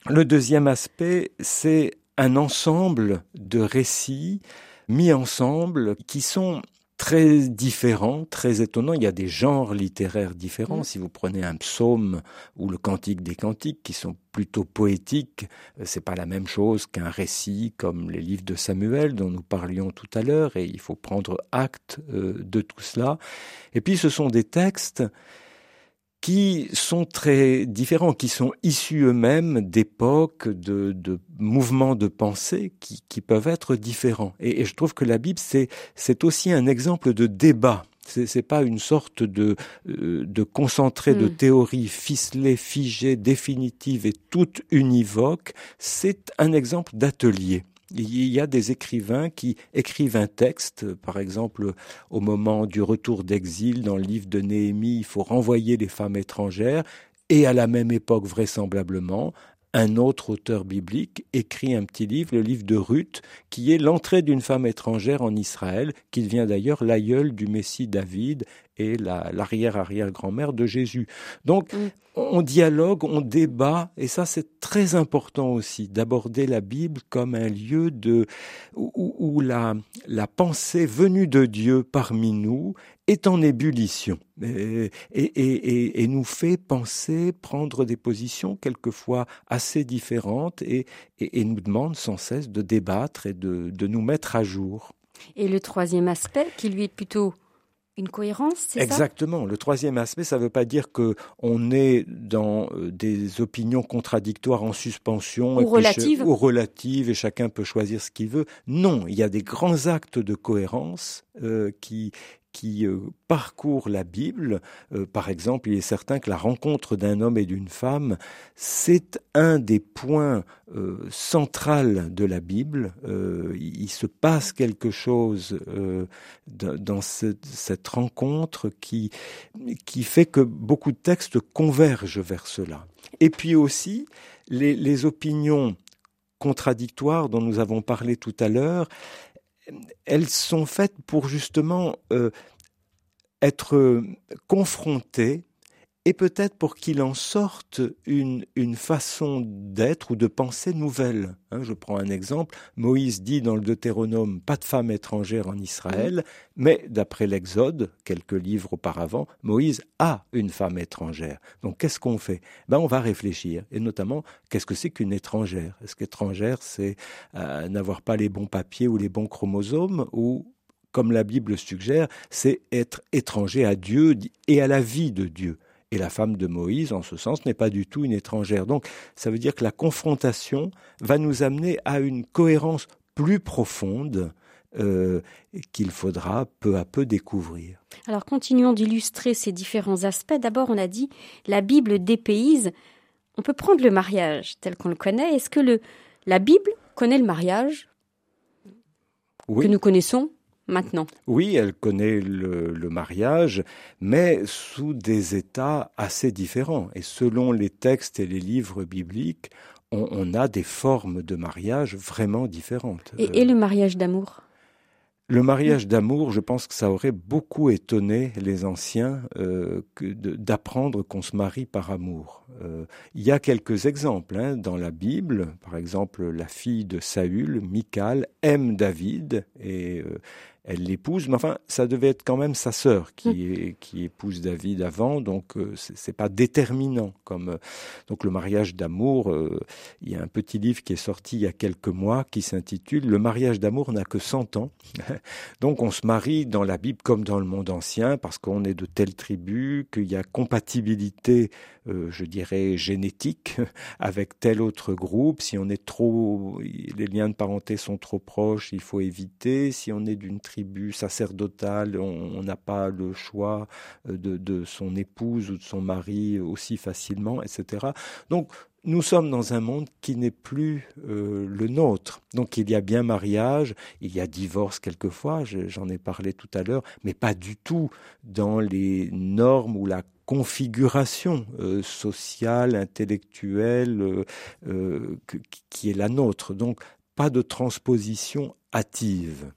Le deuxième aspect, c'est un ensemble de récits mis ensemble qui sont très différents, très étonnants. Il y a des genres littéraires différents. Mm. Si vous prenez un psaume ou le cantique des cantiques, qui sont plutôt poétiques, euh, c'est pas la même chose qu'un récit comme les livres de Samuel dont nous parlions tout à l'heure. Et il faut prendre acte euh, de tout cela. Et puis ce sont des textes qui sont très différents, qui sont issus eux-mêmes d'époques, de, de, mouvements de pensée qui, qui peuvent être différents. Et, et, je trouve que la Bible, c'est, c'est aussi un exemple de débat. C'est, c'est pas une sorte de, euh, de concentré de hmm. théories ficelées, figées, définitives et toutes univoques. C'est un exemple d'atelier. Il y a des écrivains qui écrivent un texte, par exemple au moment du retour d'exil dans le livre de Néhémie, il faut renvoyer les femmes étrangères, et à la même époque vraisemblablement, un autre auteur biblique écrit un petit livre, le livre de Ruth, qui est l'entrée d'une femme étrangère en Israël, qui devient d'ailleurs l'aïeul du Messie David et l'arrière-arrière-grand-mère de Jésus. Donc, mm. on dialogue, on débat, et ça c'est très important aussi, d'aborder la Bible comme un lieu de, où, la, la pensée venue de Dieu parmi nous est en ébullition et, et, et, nous fait penser, prendre des positions quelquefois assez différentes et, nous demande sans cesse de débattre et de, de nous mettre à jour. Et le troisième aspect, qui lui est plutôt une cohérence, c'est ça? Exactement. Le troisième aspect, ça ne veut pas dire que on est dans euh, des opinions contradictoires en suspension ou relatives, ou relatives, et chacun peut choisir ce qu'il veut. Non, il y a des grands actes de cohérence euh, qui qui euh, parcourt la Bible, euh, par exemple, il est certain que la rencontre d'un homme et d'une femme, c'est un des points euh, centraux de la Bible. il se passe quelque chose dans cette rencontre qui, fait que beaucoup de textes convergent vers cela. Et puis aussi, les opinions contradictoires dont nous avons parlé tout à l'heure, elles sont faites pour justement euh, être confrontées et peut-être pour qu'il en sorte une, une façon d'être ou de penser nouvelle. Hein, je prends un exemple. Moïse dit dans le Deutéronome pas de femme étrangère en Israël, mais d'après l'Exode, quelques livres auparavant, Moïse a une femme étrangère. Donc qu'est-ce qu'on fait? Ben on va réfléchir, et notamment qu'est-ce que c'est qu'une étrangère? Est-ce qu'étrangère c'est euh, n'avoir pas les bons papiers ou les bons chromosomes ou comme la Bible suggère, c'est être étranger à Dieu et à la vie de Dieu? Et la femme de Moïse, en ce sens, n'est pas du tout une étrangère. Donc, ça veut dire que la confrontation va nous amener à une cohérence plus profonde euh, qu'il faudra peu à peu découvrir. Alors, continuons d'illustrer ces différents aspects. D'abord, on a dit la Bible dépayse. On peut prendre le mariage tel qu'on le connaît. Est-ce que le, la Bible connaît le mariage que nous connaissons? Maintenant. Oui, elle connaît le, mariage, mais sous des états assez différents. Et selon les textes et les livres bibliques, on, a des formes de mariage vraiment différentes. et le mariage d'amour? Le mariage d'amour, je pense que ça aurait beaucoup étonné les anciens euh, d'apprendre qu'on se marie par amour. Euh, il y a quelques exemples hein, dans la Bible. Par exemple, la fille de Saül, Michal, aime David et euh, elle l'épouse, mais enfin, ça devait être quand même sa sœur qui, mm. qui épouse David avant, donc euh, c'est pas déterminant. Comme euh, donc le mariage d'amour, euh, il y a un petit livre qui est sorti il y a quelques mois qui s'intitule Le mariage d'amour n'a que 100 ans. donc on se marie dans la Bible comme dans le monde ancien parce qu'on est de telle tribu, qu'il y a compatibilité, je dirais génétique, avec tel autre groupe. Si on est trop, les liens de parenté sont trop proches, il faut éviter. Si on est d'une tribu sacerdotale, on n'a pas le choix euh, de, son épouse ou de son mari aussi facilement, etc. Donc nous sommes dans un monde qui n'est plus euh, le nôtre. Donc il y a bien mariage, il y a divorce quelquefois, j'en ai parlé tout à l'heure, mais pas du tout dans les normes ou la configuration euh, sociale, intellectuelle qui est la nôtre. Donc pas de transposition hâtive.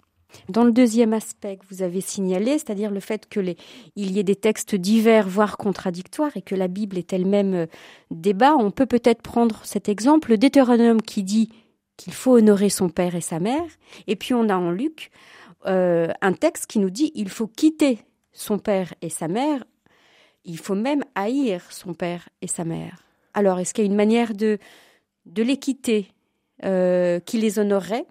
Dans le deuxième aspect que vous avez signalé, c'est-à-dire le fait qu'il y ait des textes divers, voire contradictoires, et que la Bible est elle-même euh, débat, on peut peut-être prendre cet exemple, le qui dit qu'il faut honorer son père et sa mère, et puis on a en Luc euh, un texte qui nous dit qu'il faut quitter son père et sa mère, il faut même haïr son père et sa mère. Alors, est-ce qu'il y a une manière de, de les quitter euh, qui les honorerait?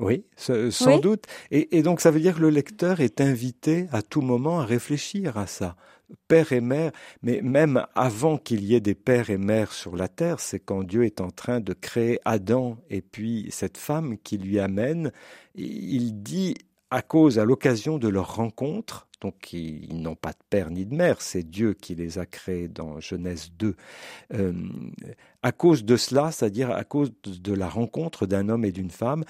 Oui, sans doute. Et, donc ça veut dire que le lecteur est invité à tout moment à réfléchir à ça. père et mère, mais même avant qu'il y ait des pères et mères sur la terre, c'est quand Dieu est en train de créer Adam et puis cette femme qui lui amène, il dit à cause, à l'occasion de leur rencontre, donc ils, n'ont pas de père ni de mère, c'est Dieu qui les a créés dans Genèse 2. Euh, à cause de cela, c'est-à-dire à cause de la rencontre d'un homme et d'une femme,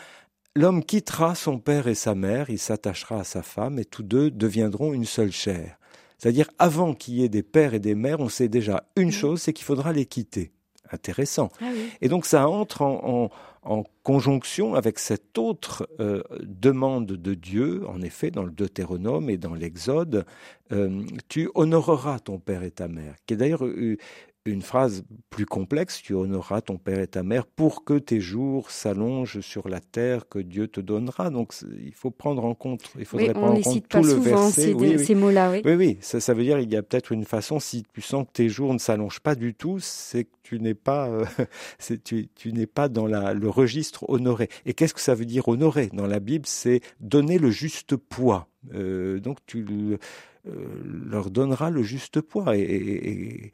l'homme quittera son père et sa mère, il s'attachera à sa femme et tous deux deviendront une seule chair. C'est-à-dire avant qu'il y ait des pères et des mères, on sait déjà une chose, c'est qu'il faudra les quitter. Intéressant. Ah et donc ça entre en en conjonction avec cette autre euh, demande de Dieu, en effet, dans le Deutéronome et dans l'Exode, euh, tu honoreras ton père et ta mère, qui est d'ailleurs euh, une phrase plus complexe, tu honoreras ton père et ta mère pour que tes jours s'allongent sur la terre que Dieu te donnera. Donc il faut prendre en compte, il faudrait prendre en compte tout le verset. Ces, ces mots-là, oui. Oui, oui, ça, ça veut dire il y a peut-être une façon, si tu sens que tes jours ne s'allongent pas du tout, c'est que tu n'es pas, euh, tu, tu n'es pas dans la, le registre honoré. Et qu'est-ce que ça veut dire honorer Dans la Bible, c'est donner le juste poids. Euh, donc tu euh, leur donnera le juste poids. Et,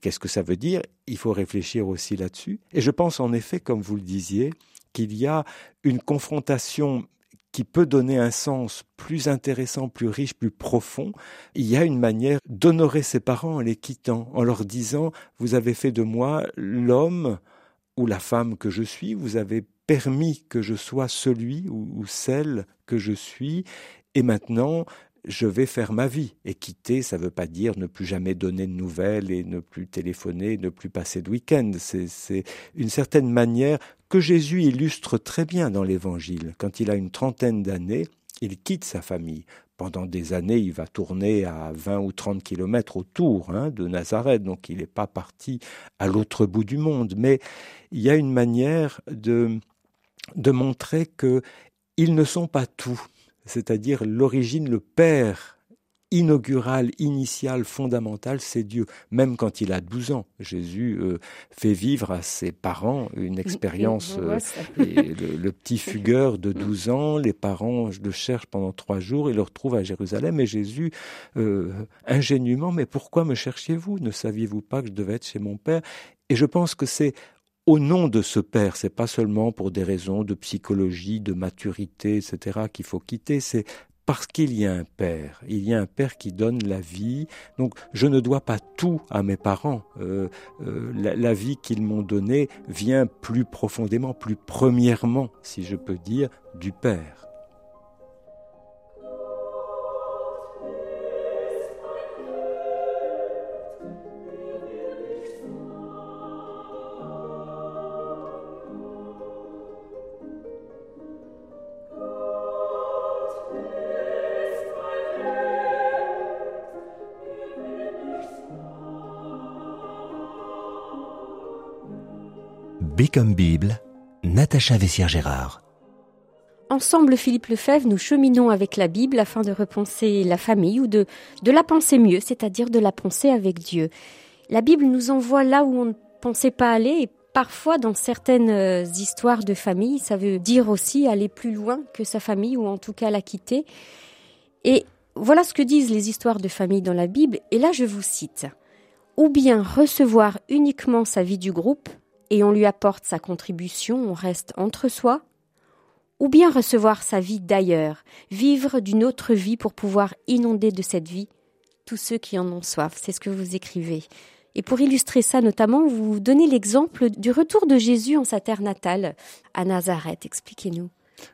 qu'est-ce que ça veut dire? Il faut réfléchir aussi là-dessus. Et je pense en effet, comme vous le disiez, qu'il y a une confrontation qui peut donner un sens plus intéressant, plus riche, plus profond, il y a une manière d'honorer ses parents en les quittant, en leur disant, vous avez fait de moi l'homme ou la femme que je suis, vous avez permis que je sois celui ou, celle que je suis, et maintenant je vais faire ma vie. Et quitter, ça ne veut pas dire ne plus jamais donner de nouvelles et ne plus téléphoner, ne plus passer de week-end. C'est une certaine manière que Jésus illustre très bien dans l'Évangile. Quand il a une trentaine d'années, il quitte sa famille. Pendant des années, il va tourner à 20 ou 30 kilomètres autour hein, de Nazareth, donc il n'est pas parti à l'autre bout du monde. Mais il y a une manière de, de montrer qu'ils ne sont pas tout c'est-à-dire l'origine, le père inaugural, initial, fondamental, c'est Dieu. Même quand il a 12 ans, Jésus euh, fait vivre à ses parents une expérience. Euh, le, petit fugueur de 12 ans, les parents le cherchent pendant trois jours, ils le retrouvent à Jérusalem et Jésus, euh, ingénument, mais pourquoi me cherchiez-vous? Ne saviez-vous pas que je devais être chez mon Père? Et je pense que c'est au nom de ce père, c'est pas seulement pour des raisons de psychologie, de maturité, etc. qu'il faut quitter, c'est parce qu'il y a un père, il y a un père qui donne la vie. Donc je ne dois pas tout à mes parents. Euh, euh, la, la, vie qu'ils m'ont donnée vient plus profondément, plus premièrement, si je peux dire, du père. B comme Bible, Natacha Vessière-Gérard. Ensemble, Philippe Lefebvre, nous cheminons avec la Bible afin de repenser la famille ou de, de la penser mieux, c'est-à-dire de la penser avec Dieu. La Bible nous envoie là où on ne pensait pas aller et parfois dans certaines euh, histoires de famille, ça veut dire aussi aller plus loin que sa famille ou en tout cas la quitter. Et voilà ce que disent les histoires de famille dans la Bible. Et là, je vous cite. Ou bien recevoir uniquement sa vie du groupe, et on lui apporte sa contribution, on reste entre soi, ou bien recevoir sa vie d'ailleurs, vivre d'une autre vie pour pouvoir inonder de cette vie tous ceux qui en ont soif. C'est ce que vous écrivez. Et pour illustrer ça notamment, vous donnez l'exemple du retour de Jésus en sa terre natale, à Nazareth. Expliquez-nous.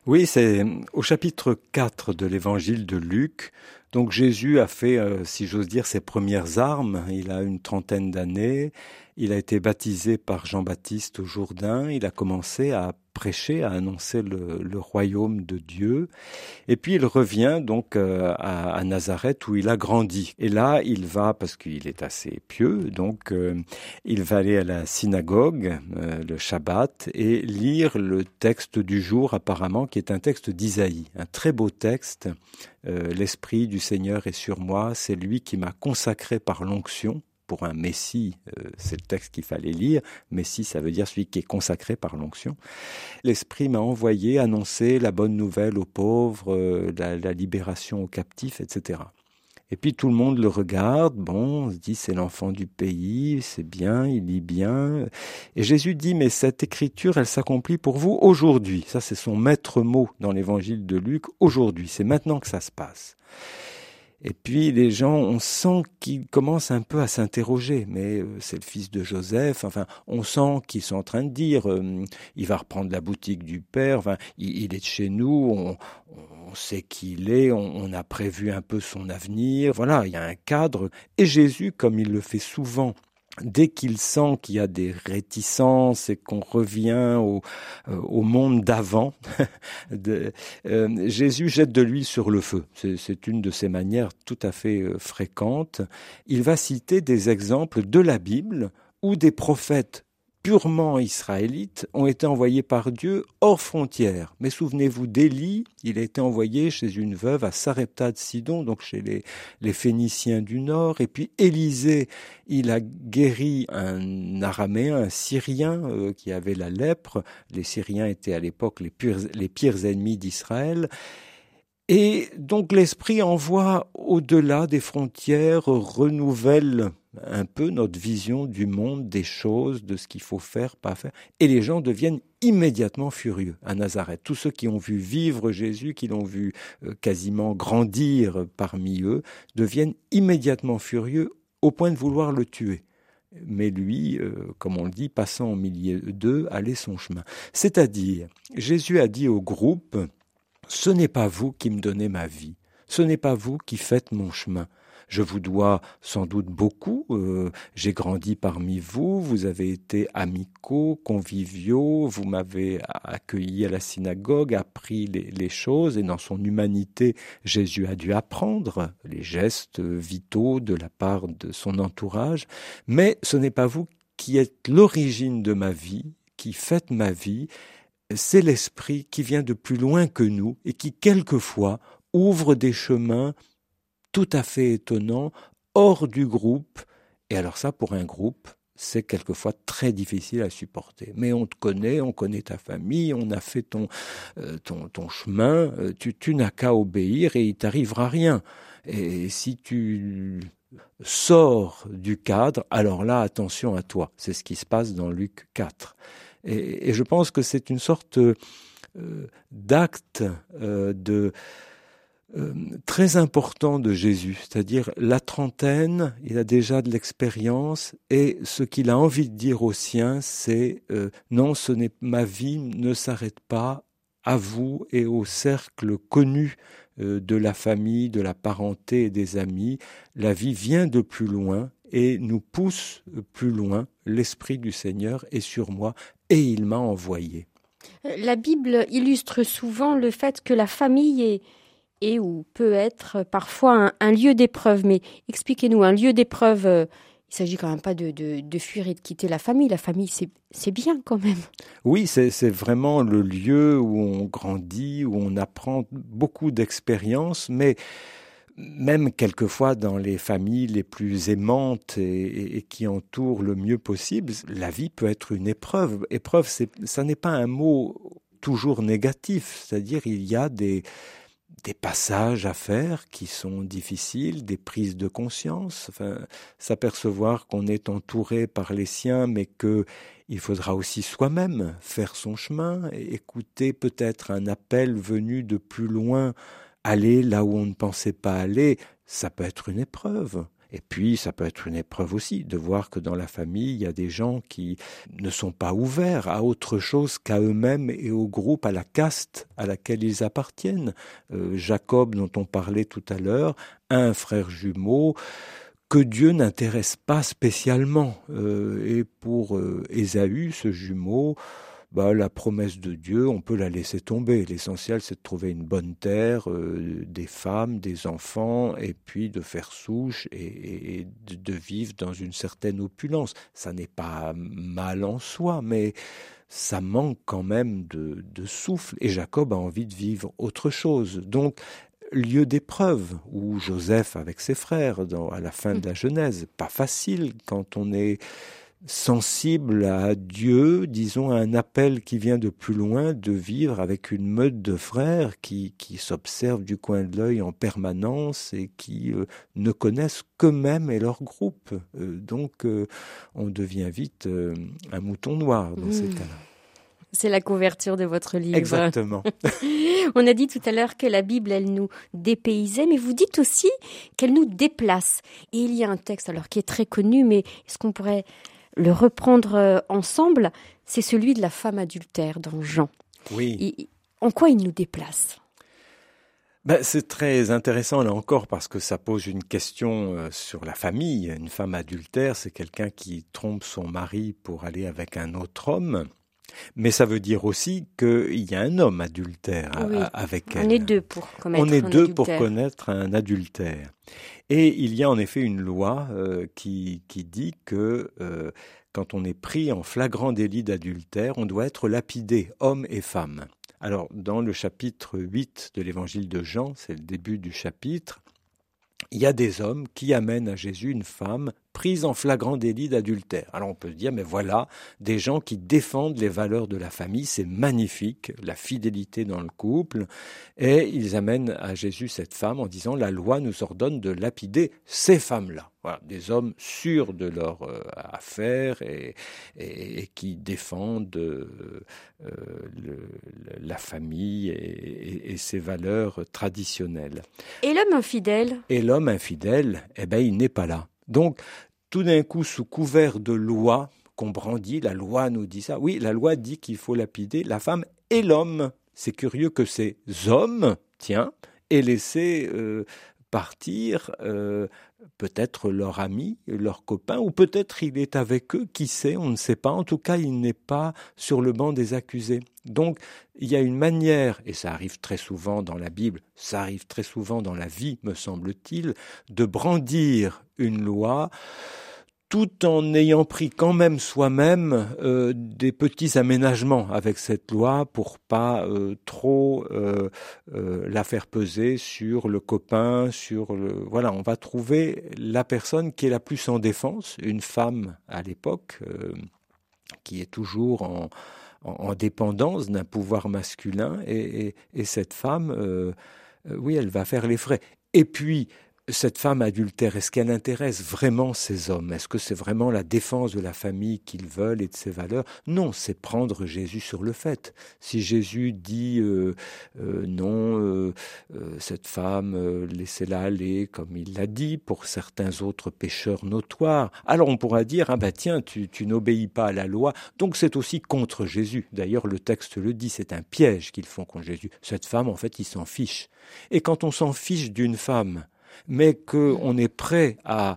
Oui, c'est au chapitre 4 de l'évangile de Luc. Donc Jésus a fait, euh, si j'ose dire, ses premières armes. Il a une trentaine d'années. Il a été baptisé par Jean-Baptiste au Jourdain. Il a commencé à prêcher, à annoncer le, royaume de Dieu. Et puis il revient donc euh, à, Nazareth où il a grandi. Et là, il va, parce qu'il est assez pieux, donc euh, il va aller à la synagogue euh, le Shabbat et lire le texte du jour apparemment, qui est un texte d'Isaïe, un très beau texte. L'Esprit du Seigneur est sur moi, c'est lui qui m'a consacré par l'onction pour un Messie, euh, c'est le texte qu'il fallait lire. Messie, ça veut dire celui qui est consacré par l'onction. L'Esprit m'a envoyé annoncer la bonne nouvelle aux pauvres, euh, la, libération aux captifs, etc. Et puis tout le monde le regarde, bon, on se dit c'est l'enfant du pays, c'est bien, il lit bien. Et Jésus dit, mais cette écriture, elle s'accomplit pour vous aujourd'hui. Ça, c'est son maître mot dans l'évangile de Luc, aujourd'hui. C'est maintenant que ça se passe. Et puis les gens, on sent qu'ils commencent un peu à s'interroger. Mais euh, c'est le fils de Joseph. Enfin, on sent qu'ils sont en train de dire, euh, il va reprendre la boutique du père. Enfin, il, est de chez nous. On, on sait qui il est. On, on, a prévu un peu son avenir. Voilà, il y a un cadre. Et Jésus, comme il le fait souvent dès qu'il sent qu'il y a des réticences et qu'on revient au, euh, monde d'avant, euh, Jésus jette de l'huile sur le feu. C'est une de ses manières tout à fait euh, fréquentes. Il va citer des exemples de la Bible où des prophètes purement israélites ont été envoyés par Dieu hors frontières. Mais souvenez-vous d'Élie, il a été envoyé chez une veuve à Sarepta de Sidon, donc chez les, Phéniciens du Nord. Et puis Élisée, il a guéri un Araméen, un Syrien euh, qui avait la lèpre. Les Syriens étaient à l'époque les les pires ennemis d'Israël. Et donc l'Esprit envoie au-delà des frontières, renouvelle un peu notre vision du monde, des choses, de ce qu'il faut faire, pas faire. Et les gens deviennent immédiatement furieux à Nazareth. Tous ceux qui ont vu vivre Jésus, qui l'ont vu euh, quasiment grandir parmi eux, deviennent immédiatement furieux au point de vouloir le tuer. Mais lui, euh, comme on le dit, passant au milieu d'eux, allait son chemin. C'est-à-dire, Jésus a dit au groupe, ce n'est pas vous qui me donnez ma vie, ce n'est pas vous qui faites mon chemin, je vous dois sans doute beaucoup. Euh, j'ai grandi parmi vous, vous avez été amicaux, conviviaux, vous m'avez accueilli à la synagogue, appris les, les, choses, et dans son humanité, Jésus a dû apprendre les gestes vitaux de la part de son entourage. Mais ce n'est pas vous qui êtes l'origine de ma vie, qui faites ma vie, c'est l'Esprit qui vient de plus loin que nous et qui quelquefois ouvre des chemins tout à fait étonnant, hors du groupe. Et alors ça, pour un groupe, c'est quelquefois très difficile à supporter. Mais on te connaît, on connaît ta famille, on a fait ton, euh, ton, ton, chemin, euh, tu, tu n'as qu'à obéir et il t'arrivera rien. Et si tu sors du cadre, alors là, attention à toi. C'est ce qui se passe dans Luc 4. Et, je pense que c'est une sorte euh, d'acte de euh, très important de Jésus, c'est-à-dire la trentaine, il a déjà de l'expérience et ce qu'il a envie de dire aux siens, c'est euh, non, ce n'est ma vie ne s'arrête pas à vous et au cercle connu euh, de la famille, de la parenté et des amis. La vie vient de plus loin et nous pousse plus loin. L'Esprit du Seigneur est sur moi et il m'a envoyé. La Bible illustre souvent le fait que la famille est et ou peut être parfois un, lieu d'épreuve. Mais expliquez-nous, un lieu d'épreuve, euh, il s'agit quand même pas de, de, fuir et de quitter la famille. La famille, c'est bien quand même. Oui, c'est vraiment le lieu où on grandit, où on apprend beaucoup d'expériences, mais même quelquefois dans les familles les plus aimantes et, et, qui entourent le mieux possible, la vie peut être une épreuve. Épreuve, ça n'est pas un mot toujours négatif, c'est-à-dire il y a des, passages à faire qui sont difficiles, des prises de conscience, enfin, s'apercevoir qu'on est entouré par les siens, mais que il faudra aussi soi-même faire son chemin, écouter peut-être un appel venu de plus loin, aller là où on ne pensait pas aller, ça peut être une épreuve. Et puis, ça peut être une épreuve aussi de voir que dans la famille, il y a des gens qui ne sont pas ouverts à autre chose qu'à eux-mêmes et au groupe, à la caste à laquelle ils appartiennent. Euh, Jacob, dont on parlait tout à l'heure, un frère jumeau que Dieu n'intéresse pas spécialement. Euh, et pour euh, Ésaü, ce jumeau, bah, la promesse de Dieu, on peut la laisser tomber. L'essentiel, c'est de trouver une bonne terre, euh, des femmes, des enfants, et puis de faire souche et, et de, de, vivre dans une certaine opulence. Ça n'est pas mal en soi, mais ça manque quand même de, de souffle. Et Jacob a envie de vivre autre chose. Donc, lieu d'épreuve, où Joseph avec ses frères, dans, à la fin de la Genèse, pas facile quand on est sensible à Dieu, disons à un appel qui vient de plus loin, de vivre avec une meute de frères qui, qui s'observent du coin de l'œil en permanence et qui euh, ne connaissent qu'eux-mêmes et leur groupe. Euh, donc euh, on devient vite un mouton noir dans ces mmh. cas-là. C'est la couverture de votre livre. Exactement. On a dit tout à l'heure que la Bible, elle nous dépaysait, mais vous dites aussi qu'elle nous déplace. Et il y a un texte, alors qui est très connu, mais est-ce qu'on pourrait le reprendre euh, ensemble, c'est celui de la femme adultère dans Jean. Oui. en quoi il nous déplace? Ben, c'est très intéressant là encore parce que ça pose une question euh, sur la famille. Une femme adultère, c'est quelqu'un qui trompe son mari pour aller avec un autre homme. Mais ça veut dire aussi qu'il y a un homme adultère avec elle. On est deux pour connaître On est deux pour connaître un adultère. Et il y a en effet une loi euh, qui, qui, dit que euh, quand on est pris en flagrant délit d'adultère, on doit être lapidé, homme et femme. Alors, dans le chapitre 8 de l'évangile de Jean, c'est le début du chapitre, il y a des hommes qui amènent à Jésus une femme prise en flagrant délit d'adultère. Alors on peut se dire, mais voilà, des gens qui défendent les valeurs de la famille, c'est magnifique, la fidélité dans le couple, et ils amènent à Jésus cette femme en disant, la loi nous ordonne de lapider ces femmes-là. Voilà, des hommes sûrs de leur euh, affaire et, qui défendent euh, euh, la famille et, ses valeurs traditionnelles. Et l'homme infidèle? Et l'homme infidèle, eh ben, il n'est pas là. Donc, tout d'un coup, sous couvert de loi qu'on brandit, la loi nous dit ça. Oui, la loi dit qu'il faut lapider la femme et l'homme. C'est curieux que ces hommes, tiens, aient laissé euh, partir euh, peut-être leur ami, leur copain, ou peut-être il est avec eux, qui sait, on ne sait pas. En tout cas, il n'est pas sur le banc des accusés. Donc, il y a une manière, et ça arrive très souvent dans la Bible, ça arrive très souvent dans la vie, me semble-t-il, de brandir une loi tout en ayant pris quand même soi-même euh, des petits aménagements avec cette loi pour pas euh, trop euh, la faire peser sur le copain, sur le voilà, on va trouver la personne qui est la plus en défense, une femme à l'époque qui est toujours en, en, dépendance d'un pouvoir masculin et, et cette femme, oui, elle va faire les frais. Et puis, cette femme adultère, est-ce qu'elle intéresse vraiment ces hommes? Est-ce que c'est vraiment la défense de la famille qu'ils veulent et de ses valeurs? Non, c'est prendre Jésus sur le fait. Si Jésus dit euh, euh, non, euh, cette femme, laissez-la aller, comme il l'a dit pour certains autres pécheurs notoires, alors on pourra dire ah ben tiens, tu, tu n'obéis pas à la loi, donc c'est aussi contre Jésus. D'ailleurs, le texte le dit, c'est un piège qu'ils font contre Jésus. Cette femme, en fait, il s'en fiche. Et quand on s'en fiche d'une femme, mais qu'on est prêt à,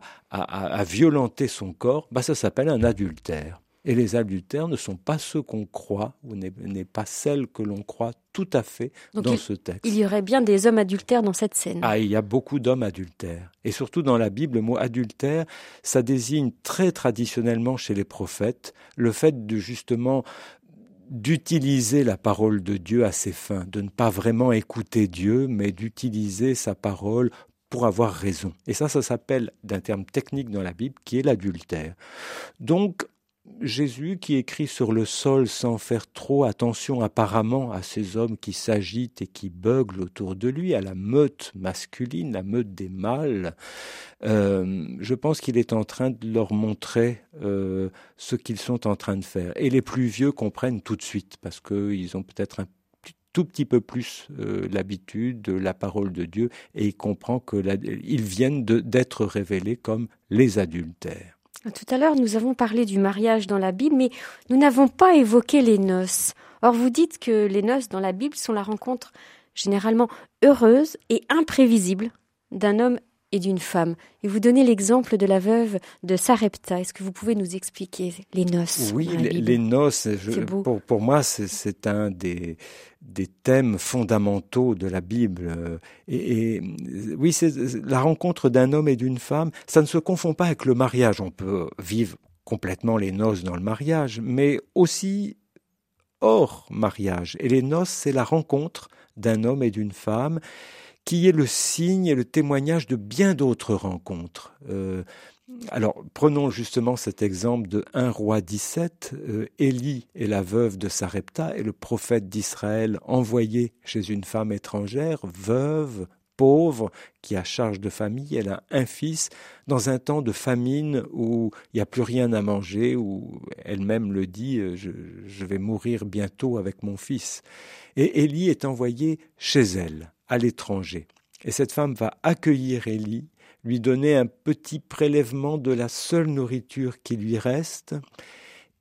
violenter son corps, bah ça s'appelle un adultère. Et les adultères ne sont pas ceux qu'on croit, ou n'est pas celles que l'on croit tout à fait dans ce texte. Il y aurait bien des hommes adultères dans cette scène. Ah, il y a beaucoup d'hommes adultères. Et surtout dans la Bible, le mot adultère, ça désigne très traditionnellement chez les prophètes le fait de justement d'utiliser la parole de Dieu à ses fins, de ne pas vraiment écouter Dieu, mais d'utiliser sa parole pour avoir raison. Et ça, ça s'appelle d'un terme technique dans la Bible qui est l'adultère. Donc, Jésus qui écrit sur le sol sans faire trop attention apparemment à ces hommes qui s'agitent et qui beuglent autour de lui, à la meute masculine, la meute des mâles, euh, je pense qu'il est en train de leur montrer euh, ce qu'ils sont en train de faire. Et les plus vieux comprennent tout de suite parce qu'ils ont peut-être un tout petit peu plus euh, l'habitude de la parole de Dieu et il comprend qu'ils viennent d'être révélés comme les adultères. Tout à l'heure, nous avons parlé du mariage dans la Bible, mais nous n'avons pas évoqué les noces. Or, vous dites que les noces dans la Bible sont la rencontre généralement heureuse et imprévisible d'un homme et d'une femme. Et vous donnez l'exemple de la veuve de Sarepta. Est-ce que vous pouvez nous expliquer les noces Oui, les, noces, pour, pour, moi, c'est un des, des thèmes fondamentaux de la Bible. Et, et oui, c'est la rencontre d'un homme et d'une femme. Ça ne se confond pas avec le mariage. On peut vivre complètement les noces dans le mariage, mais aussi hors mariage. Et les noces, c'est la rencontre d'un homme et d'une femme qui est le signe et le témoignage de bien d'autres rencontres. Euh, Alors, prenons justement cet exemple de 1 roi 17. Euh, Élie est la veuve de Sarepta et le prophète d'Israël envoyé chez une femme étrangère, veuve, pauvre, qui a charge de famille. Elle a un fils dans un temps de famine où il n'y a plus rien à manger, où elle-même le dit, euh, je, je vais mourir bientôt avec mon fils. Et Élie est envoyé chez elle, à l'étranger. Et cette femme va accueillir Élie lui donner un petit prélèvement de la seule nourriture qui lui reste,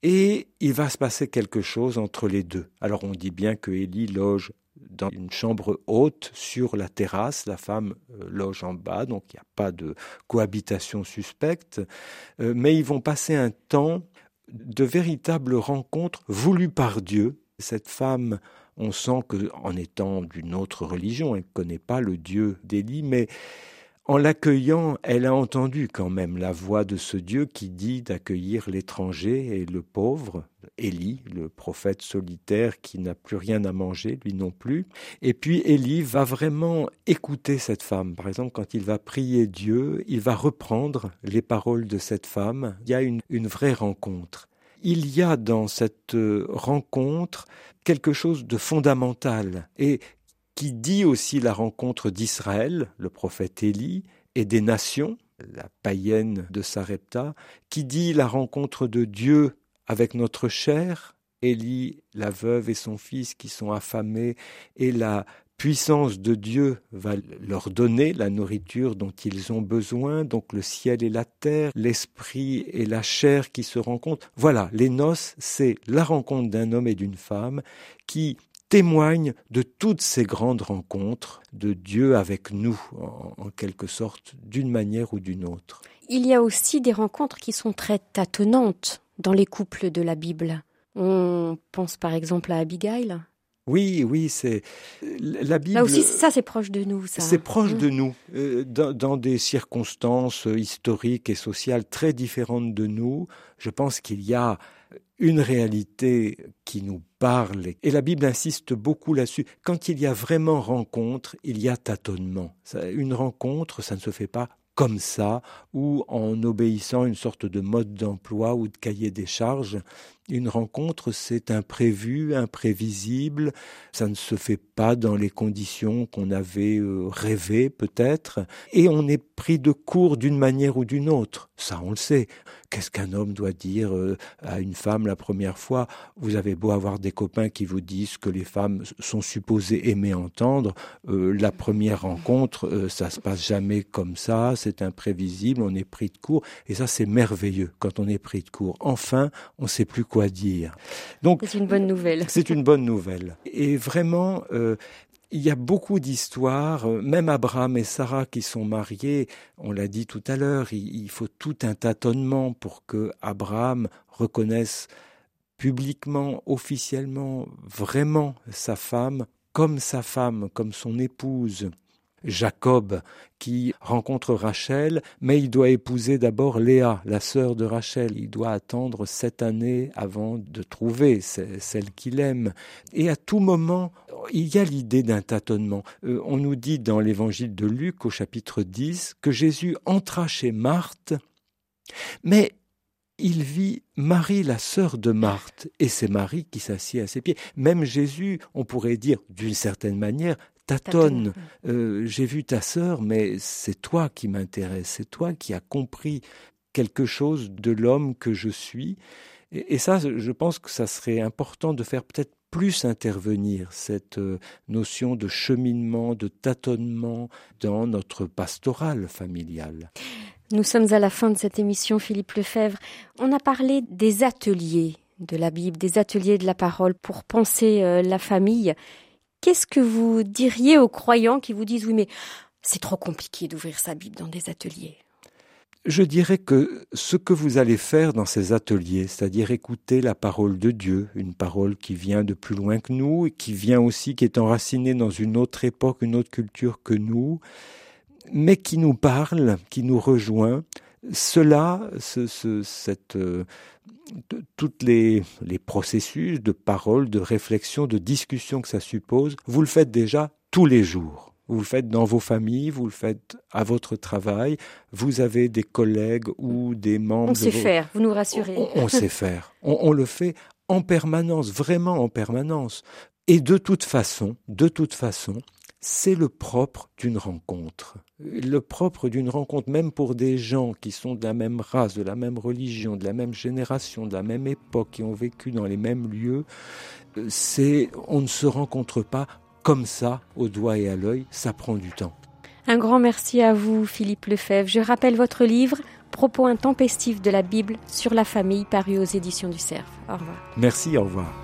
et il va se passer quelque chose entre les deux. Alors on dit bien que Élie loge dans une chambre haute sur la terrasse, la femme euh, loge en bas, donc il n'y a pas de cohabitation suspecte, euh, mais ils vont passer un temps de véritable rencontre voulue par Dieu. Cette femme, on sent que en étant d'une autre religion, elle ne connaît pas le Dieu d'Élie, mais en l'accueillant, elle a entendu quand même la voix de ce Dieu qui dit d'accueillir l'étranger et le pauvre, Élie, le prophète solitaire qui n'a plus rien à manger, lui non plus. Et puis Élie va vraiment écouter cette femme. Par exemple, quand il va prier Dieu, il va reprendre les paroles de cette femme. Il y a une, une vraie rencontre. Il y a dans cette rencontre quelque chose de fondamental et qui dit aussi la rencontre d'Israël, le prophète Élie, et des nations, la païenne de Sarepta, qui dit la rencontre de Dieu avec notre chair, Élie, la veuve et son fils qui sont affamés, et la puissance de Dieu va leur donner la nourriture dont ils ont besoin, donc le ciel et la terre, l'esprit et la chair qui se rencontrent. Voilà, les noces, c'est la rencontre d'un homme et d'une femme qui témoigne de toutes ces grandes rencontres de Dieu avec nous, en, quelque sorte, d'une manière ou d'une autre. Il y a aussi des rencontres qui sont très tâtonnantes dans les couples de la Bible. On pense par exemple à Abigail. Oui, oui, c'est la Bible. Là aussi, ça, c'est proche de nous. C'est proche de mmh. nous, euh, dans, dans, des circonstances historiques et sociales très différentes de nous. Je pense qu'il y a une réalité qui nous parle. Et la Bible insiste beaucoup là-dessus. Quand il y a vraiment rencontre, il y a tâtonnement. Une rencontre, ça ne se fait pas comme ça, ou en obéissant à une sorte de mode d'emploi ou de cahier des charges. Une rencontre, c'est imprévu, imprévisible, ça ne se fait pas dans les conditions qu'on avait euh, rêvées peut-être, et on est pris de court d'une manière ou d'une autre. Ça, on le sait. Qu'est-ce qu'un homme doit dire euh, à une femme la première fois? Vous avez beau avoir des copains qui vous disent que les femmes sont supposées aimer entendre, euh, la première rencontre, ça se passe jamais comme ça, c'est imprévisible, on est pris de court, et ça c'est merveilleux quand on est pris de court. Enfin, on sait plus quoi dire. Donc c'est une bonne nouvelle. C'est une bonne nouvelle. Et vraiment, euh, il y a beaucoup d'histoires, euh, même Abraham et Sarah qui sont mariés, on l'a dit tout à l'heure, il, faut tout un tâtonnement pour que Abraham reconnaisse publiquement, officiellement, vraiment sa femme comme sa femme, comme son épouse. Jacob qui rencontre Rachel, mais il doit épouser d'abord Léa, la sœur de Rachel. Il doit attendre sept années avant de trouver celle qu'il aime. Et à tout moment, il y a l'idée d'un tâtonnement. Euh, on nous dit dans l'évangile de Luc au chapitre 10 que Jésus entra chez Marthe, mais il vit Marie, la sœur de Marthe, et c'est Marie qui s'assied à ses pieds. Même Jésus, on pourrait dire d'une certaine manière, tâtonne. Euh, j'ai vu ta sœur, mais c'est toi qui m'intéresse, c'est toi qui as compris quelque chose de l'homme que je suis. Et, ça, je pense que ça serait important de faire peut-être plus intervenir cette euh, notion de cheminement, de tâtonnement dans notre pastorale familiale. Nous sommes à la fin de cette émission, Philippe Lefebvre. On a parlé des ateliers de la Bible, des ateliers de la parole pour penser euh, la famille. Qu'est-ce que vous diriez aux croyants qui vous disent oui mais c'est trop compliqué d'ouvrir sa Bible dans des ateliers? Je dirais que ce que vous allez faire dans ces ateliers, c'est-à-dire écouter la parole de Dieu, une parole qui vient de plus loin que nous et qui vient aussi, qui est enracinée dans une autre époque, une autre culture que nous, mais qui nous parle, qui nous rejoint, cela, ce, ce, cette, euh, toutes les, les processus de parole, de réflexion, de discussion que ça suppose, vous le faites déjà tous les jours. Vous le faites dans vos familles, vous le faites à votre travail, vous avez des collègues ou des membres. On sait faire, vous nous rassurez. On, sait faire. On, le fait en permanence, vraiment en permanence. Et de toute façon, de toute façon, c'est le propre d'une rencontre. Le propre d'une rencontre, même pour des gens qui sont de la même race, de la même religion, de la même génération, de la même époque, qui ont vécu dans les mêmes lieux, euh, c'est on ne se rencontre pas comme ça, au doigt et à l'œil, ça prend du temps. Un grand merci à vous, Philippe Lefebvre. Je rappelle votre livre Propos intempestifs de la Bible sur la famille, paru aux éditions du Cerf. Au revoir. Merci, au revoir.